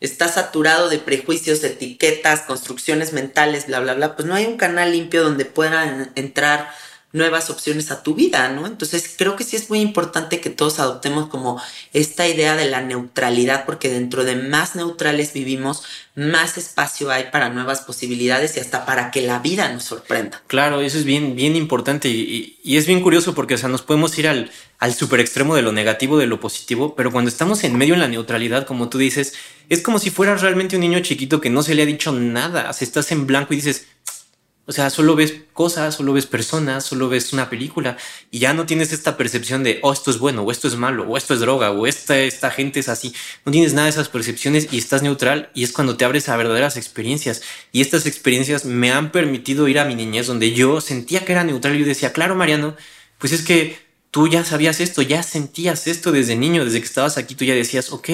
está saturado de prejuicios, etiquetas, construcciones mentales, bla, bla, bla, pues no hay un canal limpio donde puedan entrar nuevas opciones a tu vida, ¿no? Entonces creo que sí es muy importante que todos adoptemos como esta idea de la neutralidad, porque dentro de más neutrales vivimos, más espacio hay para nuevas posibilidades y hasta para que la vida nos sorprenda. Claro, eso es bien, bien importante y, y es bien curioso porque, o sea, nos podemos ir al, al super extremo de lo negativo, de lo positivo, pero cuando estamos en medio en la neutralidad, como tú dices, es como si fueras realmente un niño chiquito que no se le ha dicho nada, o sea, estás en blanco y dices, o sea, solo ves cosas, solo ves personas, solo ves una película y ya no tienes esta percepción de, oh, esto es bueno, o esto es malo, o esto es droga, o esta, esta gente es así. No tienes nada de esas percepciones y estás neutral y es cuando te abres a verdaderas experiencias. Y estas experiencias me han permitido ir a mi niñez donde yo sentía que era neutral y yo decía, claro, Mariano, pues es que tú ya sabías esto, ya sentías esto desde niño, desde que estabas aquí, tú ya decías, ok,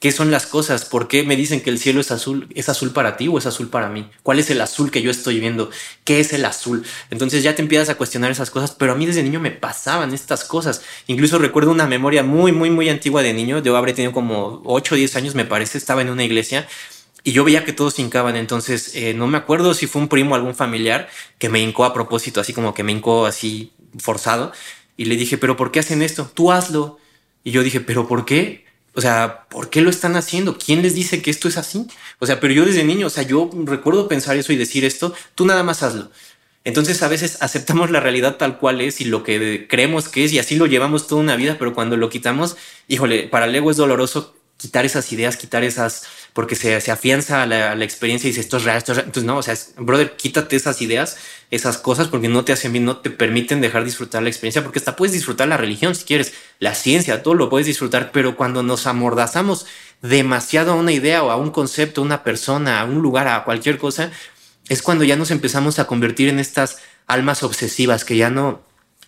¿Qué son las cosas? ¿Por qué me dicen que el cielo es azul? ¿Es azul para ti o es azul para mí? ¿Cuál es el azul que yo estoy viendo? ¿Qué es el azul? Entonces ya te empiezas a cuestionar esas cosas, pero a mí desde niño me pasaban estas cosas. Incluso recuerdo una memoria muy, muy, muy antigua de niño. Yo habré tenido como 8 o 10 años, me parece. Estaba en una iglesia y yo veía que todos hincaban. Entonces eh, no me acuerdo si fue un primo o algún familiar que me hincó a propósito, así como que me hincó así forzado. Y le dije, ¿pero por qué hacen esto? Tú hazlo. Y yo dije, ¿pero por qué? O sea, ¿por qué lo están haciendo? ¿Quién les dice que esto es así? O sea, pero yo desde niño, o sea, yo recuerdo pensar eso y decir esto, tú nada más hazlo. Entonces a veces aceptamos la realidad tal cual es y lo que creemos que es y así lo llevamos toda una vida, pero cuando lo quitamos, híjole, para el ego es doloroso quitar esas ideas, quitar esas, porque se, se afianza a la, experiencia y dice esto es real, esto es real. Entonces, no, o sea, brother, quítate esas ideas, esas cosas, porque no te hacen bien, no te permiten dejar disfrutar la experiencia, porque hasta puedes disfrutar la religión si quieres, la ciencia, todo lo puedes disfrutar, pero cuando nos amordazamos demasiado a una idea o a un concepto, a una persona, a un lugar, a cualquier cosa, es cuando ya nos empezamos a convertir en estas almas obsesivas que ya no,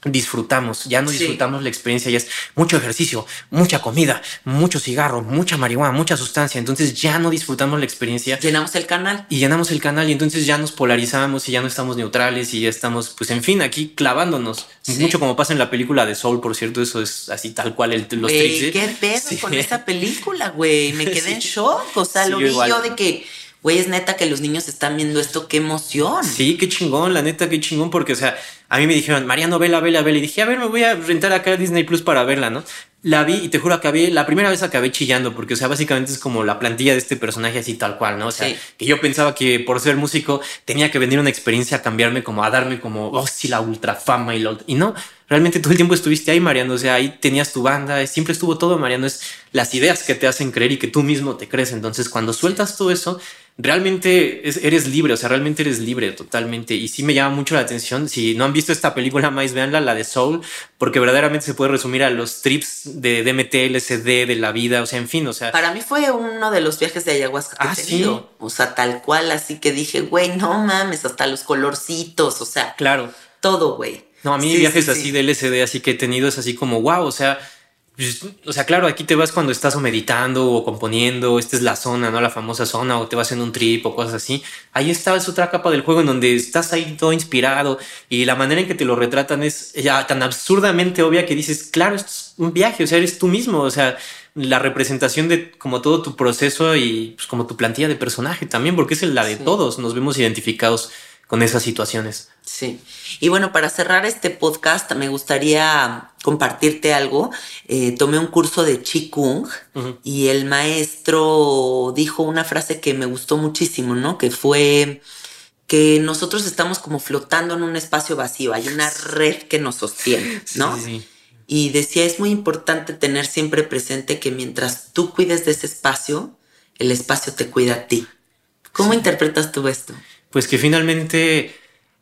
disfrutamos, ya no disfrutamos la experiencia, ya es mucho ejercicio, mucha comida, mucho cigarro, mucha marihuana, mucha sustancia, entonces ya no disfrutamos la experiencia. Llenamos el canal. Y llenamos el canal y entonces ya nos polarizamos y ya no estamos neutrales y ya estamos, pues en fin, aquí clavándonos. Sí. Mucho como pasa en la película de Soul, por cierto, eso es así tal cual el, los wey, trips. ¿Qué pedo sí. con esa película, güey? Me quedé en shock, o sea, lo vi igual. yo de que güey, es neta que los niños están viendo esto, qué emoción. Sí, qué chingón, la neta, qué chingón, porque, o sea, a mí me dijeron, Mariano, vela, vela, vela, y dije, a ver, me voy a rentar acá a Disney Plus para verla, ¿no? La vi y te juro, acabé, la primera vez acabé chillando, porque, o sea, básicamente es como la plantilla de este personaje así tal cual, ¿no? O sea, sí. que yo pensaba que por ser músico tenía que venir una experiencia a cambiarme, como a darme como, oh, sí, la ultra fama y lo, y no, realmente todo el tiempo estuviste ahí, Mariano, o sea, ahí tenías tu banda, siempre estuvo todo, Mariano, es las ideas que te hacen creer y que tú mismo te crees, entonces cuando sueltas todo eso, realmente es, eres libre, o sea, realmente eres libre totalmente. Y sí me llama mucho la atención. Si no han visto esta película más, véanla, la de Soul, porque verdaderamente se puede resumir a los trips de DMT, LSD, de la vida, o sea, en fin, o sea. Para mí fue uno de los viajes de ayahuasca que ah, he tenido. ¿sí? O sea, tal cual, así que dije, güey, no mames, hasta los colorcitos, o sea. Claro. Todo, güey. No, a mí Sí, viajes sí, así sí. de LSD, así que he tenido es así como, wow, o sea, pues, o sea, claro, aquí te vas cuando estás o meditando o componiendo, esta es la zona, ¿no? La famosa zona, o te vas en un trip o cosas así. Ahí está, es otra capa del juego en donde estás ahí todo inspirado y la manera en que te lo retratan es ya tan absurdamente obvia que dices, claro, esto es un viaje, o sea, eres tú mismo, o sea, la representación de como todo tu proceso y pues, como tu plantilla de personaje también, porque es la de Sí. todos, nos vemos identificados con esas situaciones. Sí. Y bueno, para cerrar este podcast, me gustaría compartirte algo. Eh, tomé un curso de Qigong Ujú. y el maestro dijo una frase que me gustó muchísimo, ¿no? Que fue que nosotros estamos como flotando en un espacio vacío, hay una red que nos sostiene, ¿no? Sí, sí, sí. Y decía, es muy importante tener siempre presente que mientras tú cuides de ese espacio, el espacio te cuida a ti. ¿Cómo Sí. interpretas tú esto? Pues que finalmente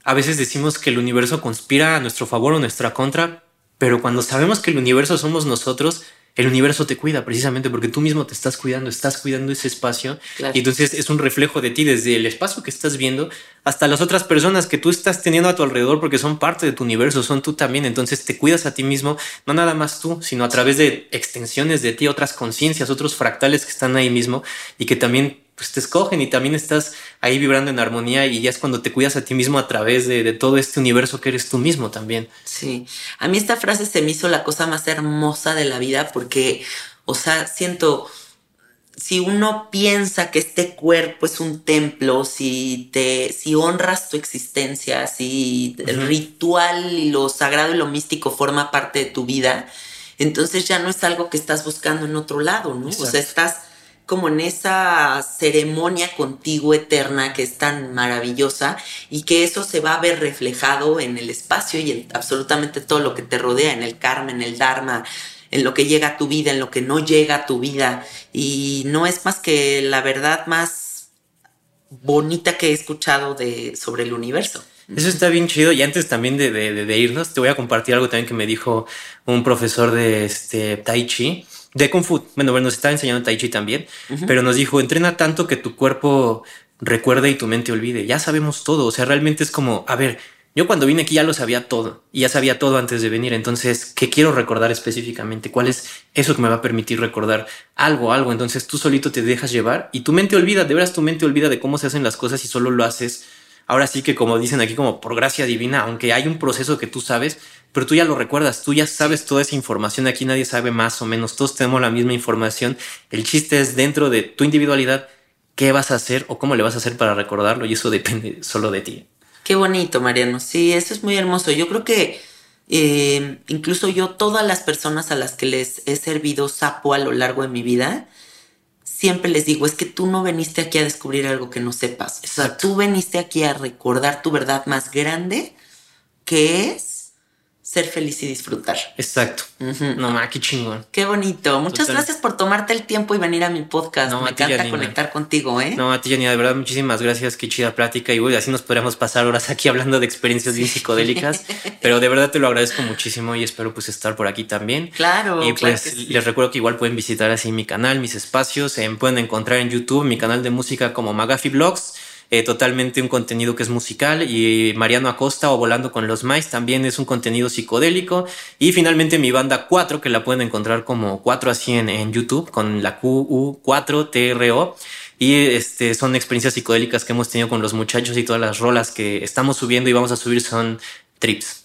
a veces decimos que el universo conspira a nuestro favor o nuestra contra, pero cuando sabemos que el universo somos nosotros, el universo te cuida precisamente porque tú mismo te estás cuidando, estás cuidando ese espacio Claro. y entonces es un reflejo de ti desde el espacio que estás viendo hasta las otras personas que tú estás teniendo a tu alrededor porque son parte de tu universo, son tú también, entonces te cuidas a ti mismo, no nada más tú, sino a través de extensiones de ti, otras conciencias, otros fractales que están ahí mismo y que también pues te escogen y también estás ahí vibrando en armonía y ya es cuando te cuidas a ti mismo a través de, de todo este universo que eres tú mismo también. Sí, a mí esta frase se me hizo la cosa más hermosa de la vida porque, o sea, siento, si uno piensa que este cuerpo es un templo, si te, si honras tu existencia, si el ritual y lo sagrado y lo místico forma parte de tu vida, entonces ya no es algo que estás buscando en otro lado, ¿no? O sea, estás como en esa ceremonia contigo eterna que es tan maravillosa y que eso se va a ver reflejado en el espacio y en absolutamente todo lo que te rodea, en el karma, en el dharma, en lo que llega a tu vida, en lo que no llega a tu vida. Y no es más que la verdad más bonita que he escuchado de, sobre el universo. Eso está bien chido. Y antes también de, irnos, te voy a compartir algo también que me dijo un profesor de este, Tai Chi de Kung Fu. Bueno, bueno, nos está enseñando Tai Chi también, pero nos dijo, entrena tanto que tu cuerpo recuerde y tu mente olvide. Ya sabemos todo. O sea, realmente es como, a ver, yo cuando vine aquí ya lo sabía todo y ya sabía todo antes de venir. Entonces, ¿qué quiero recordar específicamente? ¿Cuál es eso que me va a permitir recordar algo, algo? Entonces tú solito te dejas llevar y tu mente olvida, de veras tu mente olvida de cómo se hacen las cosas y solo lo haces. Ahora sí que como dicen aquí, como por gracia divina, aunque hay un proceso que tú sabes, pero tú ya lo recuerdas, tú ya sabes toda esa información, aquí nadie sabe más o menos, todos tenemos la misma información, el chiste es dentro de tu individualidad, qué vas a hacer o cómo le vas a hacer para recordarlo y eso depende solo de ti. Qué bonito, Mariano, sí, eso es muy hermoso, yo creo que eh, incluso yo, todas las personas a las que les he servido sapo a lo largo de mi vida, siempre les digo, es que tú no veniste aquí a descubrir algo que no sepas. O sea, tú veniste aquí a recordar tu verdad más grande, que es ser feliz y disfrutar. Exacto. No, ma, qué chingón. Qué bonito. Muchas gracias por tomarte el tiempo y venir a mi podcast. Me encanta conectar contigo, ¿eh? No, a ti, Janina, de verdad, muchísimas gracias. Qué chida plática. Y así nos podríamos pasar horas aquí hablando de experiencias bien psicodélicas. pero de verdad te lo agradezco muchísimo y espero pues estar por aquí también. Claro. Y pues les recuerdo que igual pueden visitar así mi canal, mis espacios. Eh, pueden encontrar en YouTube mi canal de música como Magafi Vlogs. Eh, totalmente un contenido que es musical y Mariano Acosta o Volando con los Mais también es un contenido psicodélico y finalmente mi banda 4 que la pueden encontrar como 4 así en, en YouTube con la QU4TRO y este son experiencias psicodélicas que hemos tenido con los muchachos y todas las rolas que estamos subiendo y vamos a subir son trips.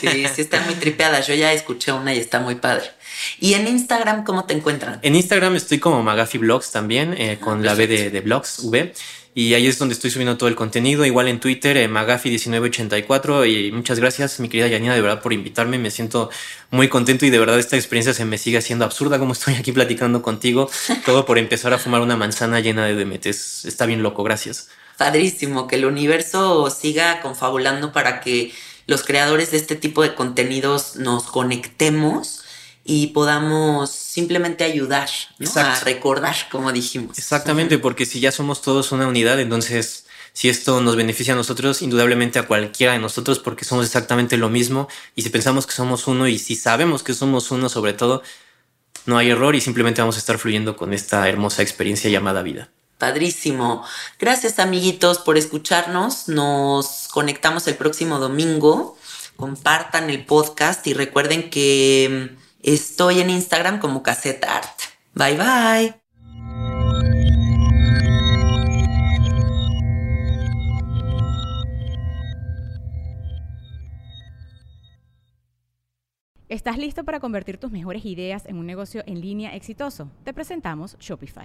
Sí, sí están muy tripeadas. Yo ya escuché una y está muy padre. ¿Y en Instagram cómo te encuentran? En Instagram estoy como Magafi Blogs también, eh, con la B de, de Blogs, V. Y ahí es donde estoy subiendo todo el contenido. Igual en Twitter, eh, Magafi1984. Y muchas gracias, mi querida Yanina, de verdad, por invitarme. Me siento muy contento y de verdad esta experiencia se me sigue haciendo absurda como estoy aquí platicando contigo. Todo por empezar a fumar una manzana llena de demetes. Está bien loco, gracias. Padrísimo, que el universo siga confabulando para que los creadores de este tipo de contenidos nos conectemos y podamos simplemente ayudar a recordar, como dijimos. Exactamente, porque si ya somos todos una unidad, entonces si esto nos beneficia a nosotros, indudablemente a cualquiera de nosotros, porque somos exactamente lo mismo, y si pensamos que somos uno y si sabemos que somos uno sobre todo, no hay error y simplemente vamos a estar fluyendo con esta hermosa experiencia llamada vida. Padrísimo. Gracias amiguitos por escucharnos. Nos conectamos el próximo domingo. Compartan el podcast y recuerden que Estoy en Instagram como Cassette Art. Bye bye. ¿Estás listo para convertir tus mejores ideas en un negocio en línea exitoso? Te presentamos Shopify.